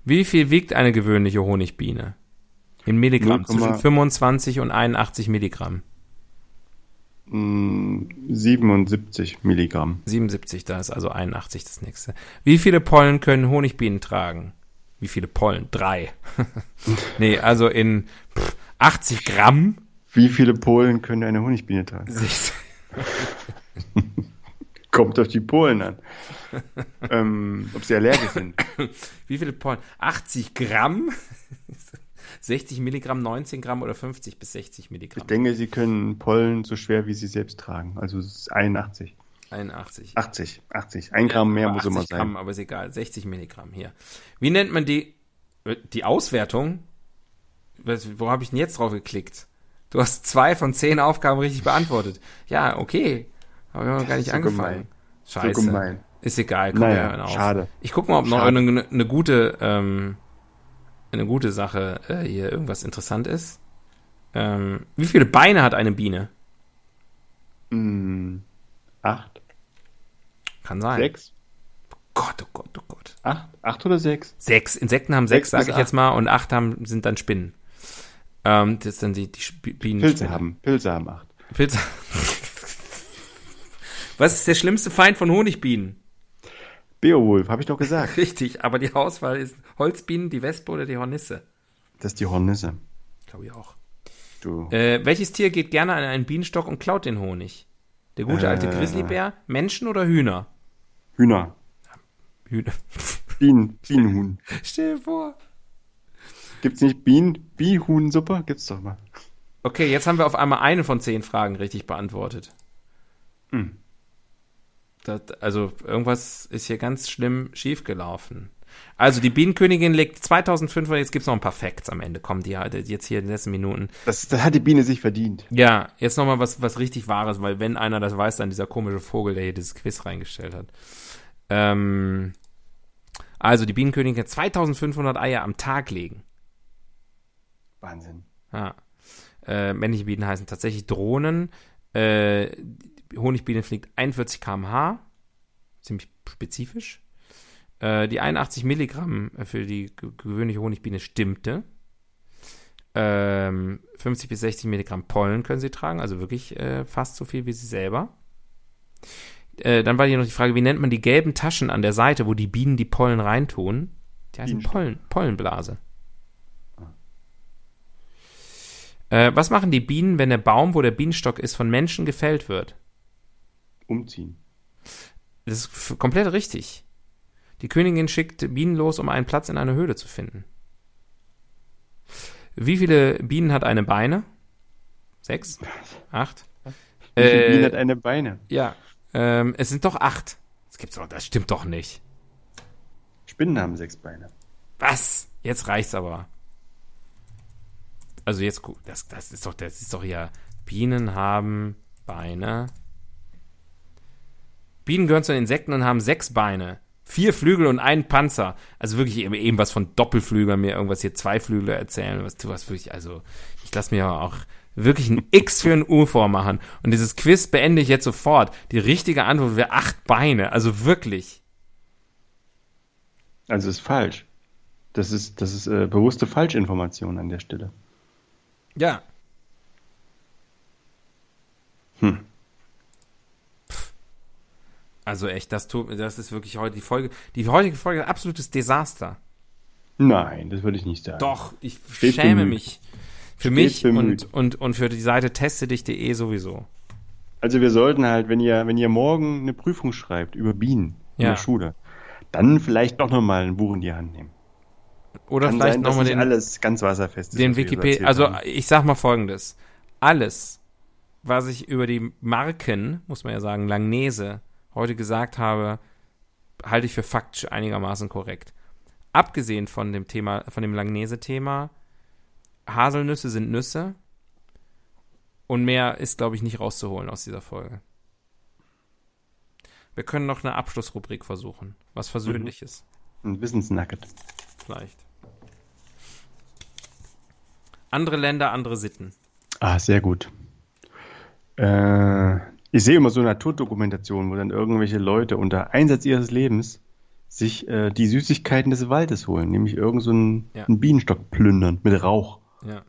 Wie viel wiegt eine gewöhnliche Honigbiene? In Milligramm, 0,- zwischen 25 und 81 Milligramm. Mm, 77 Milligramm. 77, da ist also 81 das nächste. Wie viele Pollen können Honigbienen tragen? Wie viele Pollen? Drei. nee, also in pff, 80 Gramm. Wie viele Polen können eine Honigbiene tragen? Kommt auf die Polen an. ähm, ob sie allergisch sind. Wie viele Pollen? 80 Gramm? 60 Milligramm, 19 Gramm oder 50 bis 60 Ich Milligramm? denke, sie können Pollen so schwer, wie sie selbst tragen. Also es ist 81. 81. 80. 80. Ein Gramm mehr muss immer 80 sein. Gramm, aber ist egal. 60 Milligramm hier. Wie nennt man die, äh, die Auswertung? Wo habe ich denn jetzt drauf geklickt? Du hast zwei von zehn Aufgaben richtig beantwortet. Ja, okay. Aber wir haben noch gar nicht so angefangen. gemein. Scheiße. So gemein. Ist egal. Komm, Naja, wir hören auf. schade. Ich gucke mal, ob noch eine, eine gute, ähm, eine gute Sache äh, hier irgendwas interessant ist. Ähm, wie viele Beine hat eine Biene? Mm, acht? Kann sein. Sechs? Gott, oh Gott, oh Gott. Acht? Acht oder sechs? Sechs. Insekten haben sechs, Sechs sage ich acht. jetzt mal, und acht haben, sind dann Spinnen. Ähm, das sind die, die Bienen. Pilze haben. Pilze haben acht. Pilze. Was ist der schlimmste Feind von Honigbienen? Beowulf, habe ich doch gesagt. Richtig, aber die Auswahl ist Holzbienen, die Wespe oder die Hornisse. Das ist die Hornisse. Glaube ich auch. Du. Äh, welches Tier geht gerne an einen Bienenstock und klaut den Honig? Der gute alte Äh. Grizzlybär, Menschen oder Hühner? Hühner. Hühner. Bienen. Bienenhuhn. Stell dir vor. Gibt's nicht Bienen? Bienenhuhnsuppe? Gibt's doch mal. Okay, jetzt haben wir auf einmal eine von zehn Fragen richtig beantwortet. Hm. Das, also irgendwas ist hier ganz schlimm schiefgelaufen. Also die Bienenkönigin legt 2500, jetzt gibt's noch ein paar Facts am Ende, kommen die halt jetzt hier in den letzten Minuten. Das, das hat die Biene sich verdient. Ja, jetzt nochmal was, was richtig Wahres, weil wenn einer das weiß, dann dieser komische Vogel, der hier dieses Quiz reingestellt hat. Ähm, also die Bienenkönigin hat 2500 Eier am Tag legen. Wahnsinn. Ja. Äh, männliche Bienen heißen tatsächlich Drohnen. Äh, die Honigbiene fliegt 41 km/h. Ziemlich spezifisch. Äh, die 81 Milligramm für die ge- gewöhnliche Honigbiene stimmte. Ähm, 50 bis 60 Milligramm Pollen können sie tragen, also wirklich äh, fast so viel wie sie selber. Äh, dann war hier noch die Frage, wie nennt man die gelben Taschen an der Seite, wo die Bienen die Pollen reintun? Die heißen. Pollen, Pollenblase. Äh, was machen die Bienen, wenn der Baum, wo der Bienenstock ist, von Menschen gefällt wird? Umziehen. Das ist komplett richtig. Die Königin schickt Bienen los, um einen Platz in einer Höhle zu finden. Wie viele Bienen hat eine Beine? Sechs? Acht? Wie viele Bienen Äh, hat eine Beine? ja, ähm, es sind doch acht. Das gibt's doch, das stimmt doch nicht. Spinnen haben sechs Beine. Was? Jetzt reicht's aber. Also jetzt das, das ist doch, das ist doch ja. Bienen haben Beine. Bienen gehören zu den Insekten und haben sechs Beine. Vier Flügel und einen Panzer. Also wirklich eben, eben was von Doppelflügeln, mir irgendwas hier zwei Flügel erzählen. Was du was wirklich, also ich lasse mir auch wirklich ein X für ein U vormachen. Und dieses Quiz beende ich jetzt sofort. Die richtige Antwort wäre acht Beine. Also wirklich. Also ist falsch. Das ist, das ist äh, bewusste Falschinformation an der Stelle. Ja. Hm. Also echt, das tut, das ist wirklich heute die Folge. Die heutige Folge ist ein absolutes Desaster. Nein, das würde ich nicht sagen. Doch, ich Stets schäme bemüht. mich. Für Stets mich bemüht. und, und, und für die Seite testedich.de sowieso. Also wir sollten halt, wenn ihr, wenn ihr morgen eine Prüfung schreibt über Bienen in Ja. der Schule, dann vielleicht doch nochmal ein Buch in die Hand nehmen. Oder Kann vielleicht nochmal den, alles ganz wasserfest den Wikipedia. Also ich sag mal folgendes. Alles, was ich über die Marken, muss man ja sagen, Langnese heute gesagt habe, halte ich für faktisch einigermaßen korrekt. Abgesehen von dem Thema, von dem Langnese-Thema, Haselnüsse sind Nüsse und mehr ist, glaube ich, nicht rauszuholen aus dieser Folge. Wir können noch eine Abschlussrubrik versuchen. Was Versöhnliches, ein Wissensnugget. vielleicht. Andere Länder, andere Sitten. Ah, sehr gut. Äh, ich sehe immer so Naturdokumentationen, wo dann irgendwelche Leute unter Einsatz ihres Lebens sich äh, die Süßigkeiten des Waldes holen, nämlich irgend so einen, Ja. einen Bienenstock plündern mit Rauch. Ja.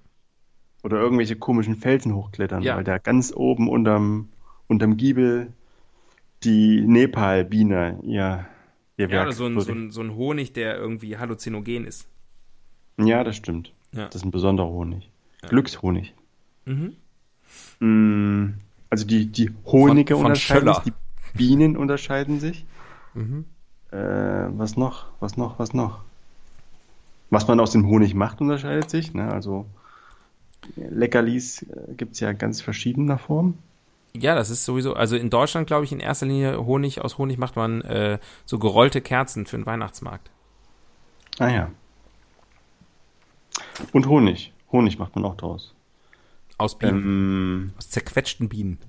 Oder irgendwelche komischen Felsen hochklettern, Ja. weil da ganz oben unterm, unterm Giebel die Nepal-Biene ihr, ihr Ja, Werk oder so ein, so- so, ein, so ein Honig, der irgendwie halluzinogen ist. ja, das stimmt. Ja. Das ist ein besonderer Honig. Glückshonig. Mhm. Mm, Also die, die Honige Von- von unterscheiden Schöller. sich, die Bienen unterscheiden sich. Mhm. Äh, was noch? Was noch? Was noch? Was man aus dem Honig macht, unterscheidet sich. Ne? Also Leckerlis äh, gibt es ja ganz verschiedener Form. Ja, das ist sowieso, also in Deutschland glaube ich in erster Linie Honig, aus Honig macht man äh, so gerollte Kerzen für den Weihnachtsmarkt. Ah ja. Und Honig. Honig macht man auch draus. Aus Bienen, Ähm, aus zerquetschten Bienen.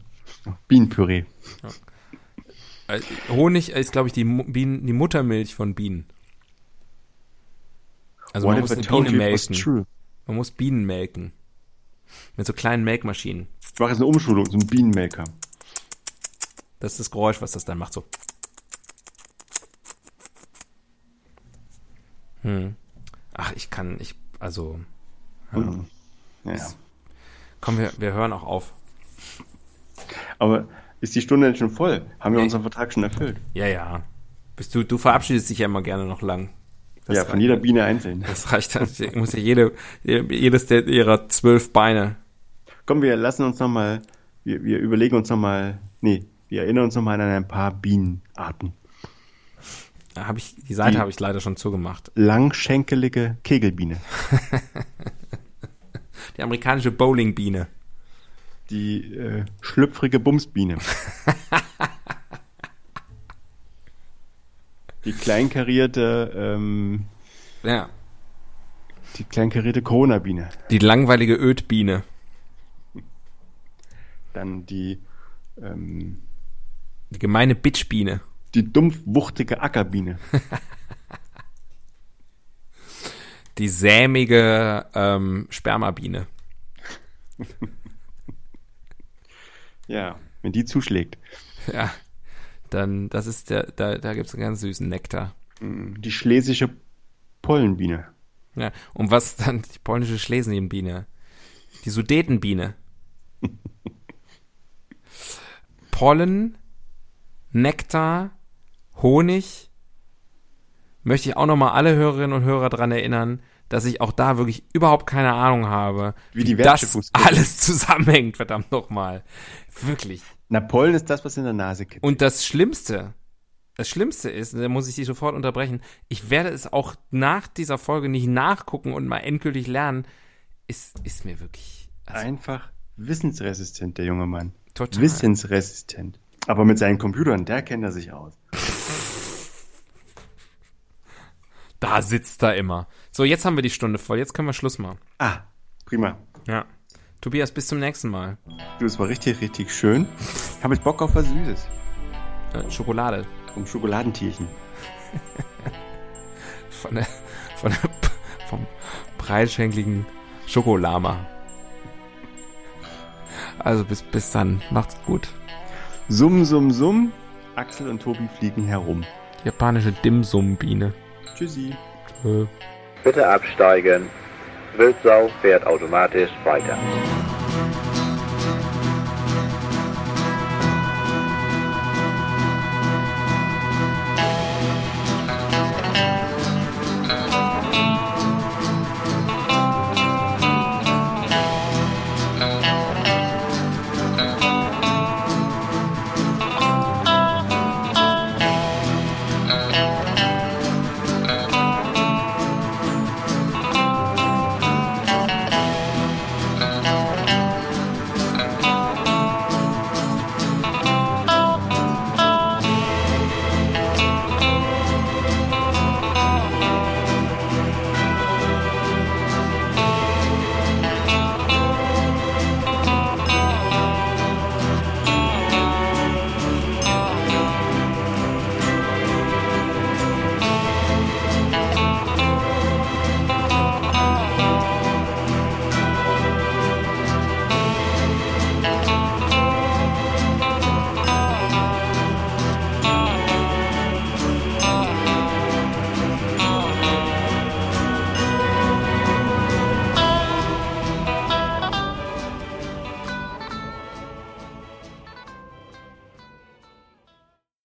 Bienenpüree. Äh, Honig ist, glaube ich, die, Bienen, die Muttermilch von Bienen. Also What man muss eine Biene melken. Man muss Bienen melken. Mit so kleinen Melkmaschinen. Ich mache jetzt eine Umschulung zum Bienenmelker. Das ist das Geräusch, was das dann macht. So. Hm. Ach, ich kann, ich, also, Mhm. Ja. komm, wir, wir hören auch auf. Aber ist die Stunde denn schon voll? Haben wir Nee. unseren Vertrag schon erfüllt? Ja, ja. Bist du, du verabschiedest dich ja immer gerne noch lang. Das ja, von jeder Biene einzeln. Das reicht dann. Muss ja jede, jedes der ihrer zwölf Beine. Komm, wir lassen uns nochmal, wir, wir überlegen uns nochmal, nee, wir erinnern uns nochmal an ein paar Bienenarten. Da hab ich, die Seite habe ich leider schon zugemacht. Langschenkelige Kegelbiene. Die amerikanische Bowlingbiene. Die äh, schlüpfrige Bumsbiene. Die kleinkarierte, ähm, Ja. die kleinkarierte Corona-Biene. Die langweilige Ödbiene. Dann die, ähm, Die gemeine Bitchbiene. Die dumpfwuchtige Ackerbiene. Die sämige ähm, Spermabiene. Ja, wenn die zuschlägt. Ja. Dann, das ist der, da, da gibt's einen ganz süßen Nektar. Mm, Die schlesische Pollenbiene. Ja. Und was dann die polnische Schlesienbiene? Die Sudetenbiene. Pollen, Nektar, Honig. Möchte ich auch nochmal alle Hörerinnen und Hörer dran erinnern, dass ich auch da wirklich überhaupt keine Ahnung habe, Wie die das Wertschöpfungskette. alles zusammenhängt, verdammt nochmal. Wirklich. Na, Pollen ist das, was in der Nase kippt. Und das Schlimmste, das Schlimmste ist, da muss ich dich sofort unterbrechen, ich werde es auch nach dieser Folge nicht nachgucken und mal endgültig lernen, ist, ist mir wirklich also, Einfach wissensresistent, der junge Mann. total. Wissensresistent. Aber mit seinen Computern, der kennt er sich aus. Da sitzt er immer. So, jetzt haben wir die Stunde voll, jetzt können wir Schluss machen. Ah, prima. Ja. Tobias, bis zum nächsten Mal. Du, es war richtig, richtig schön. Ich habe jetzt Bock auf was Süßes. Äh, Schokolade. Um Schokoladentierchen. Von der, von der, vom breitschenkligen Schokolama. Also bis, bis dann. Macht's gut. Summ, summ, summ. Axel und Tobi fliegen herum. Japanische Dimsum-Biene. Tschüssi. Bitte absteigen. Wildsau fährt automatisch weiter.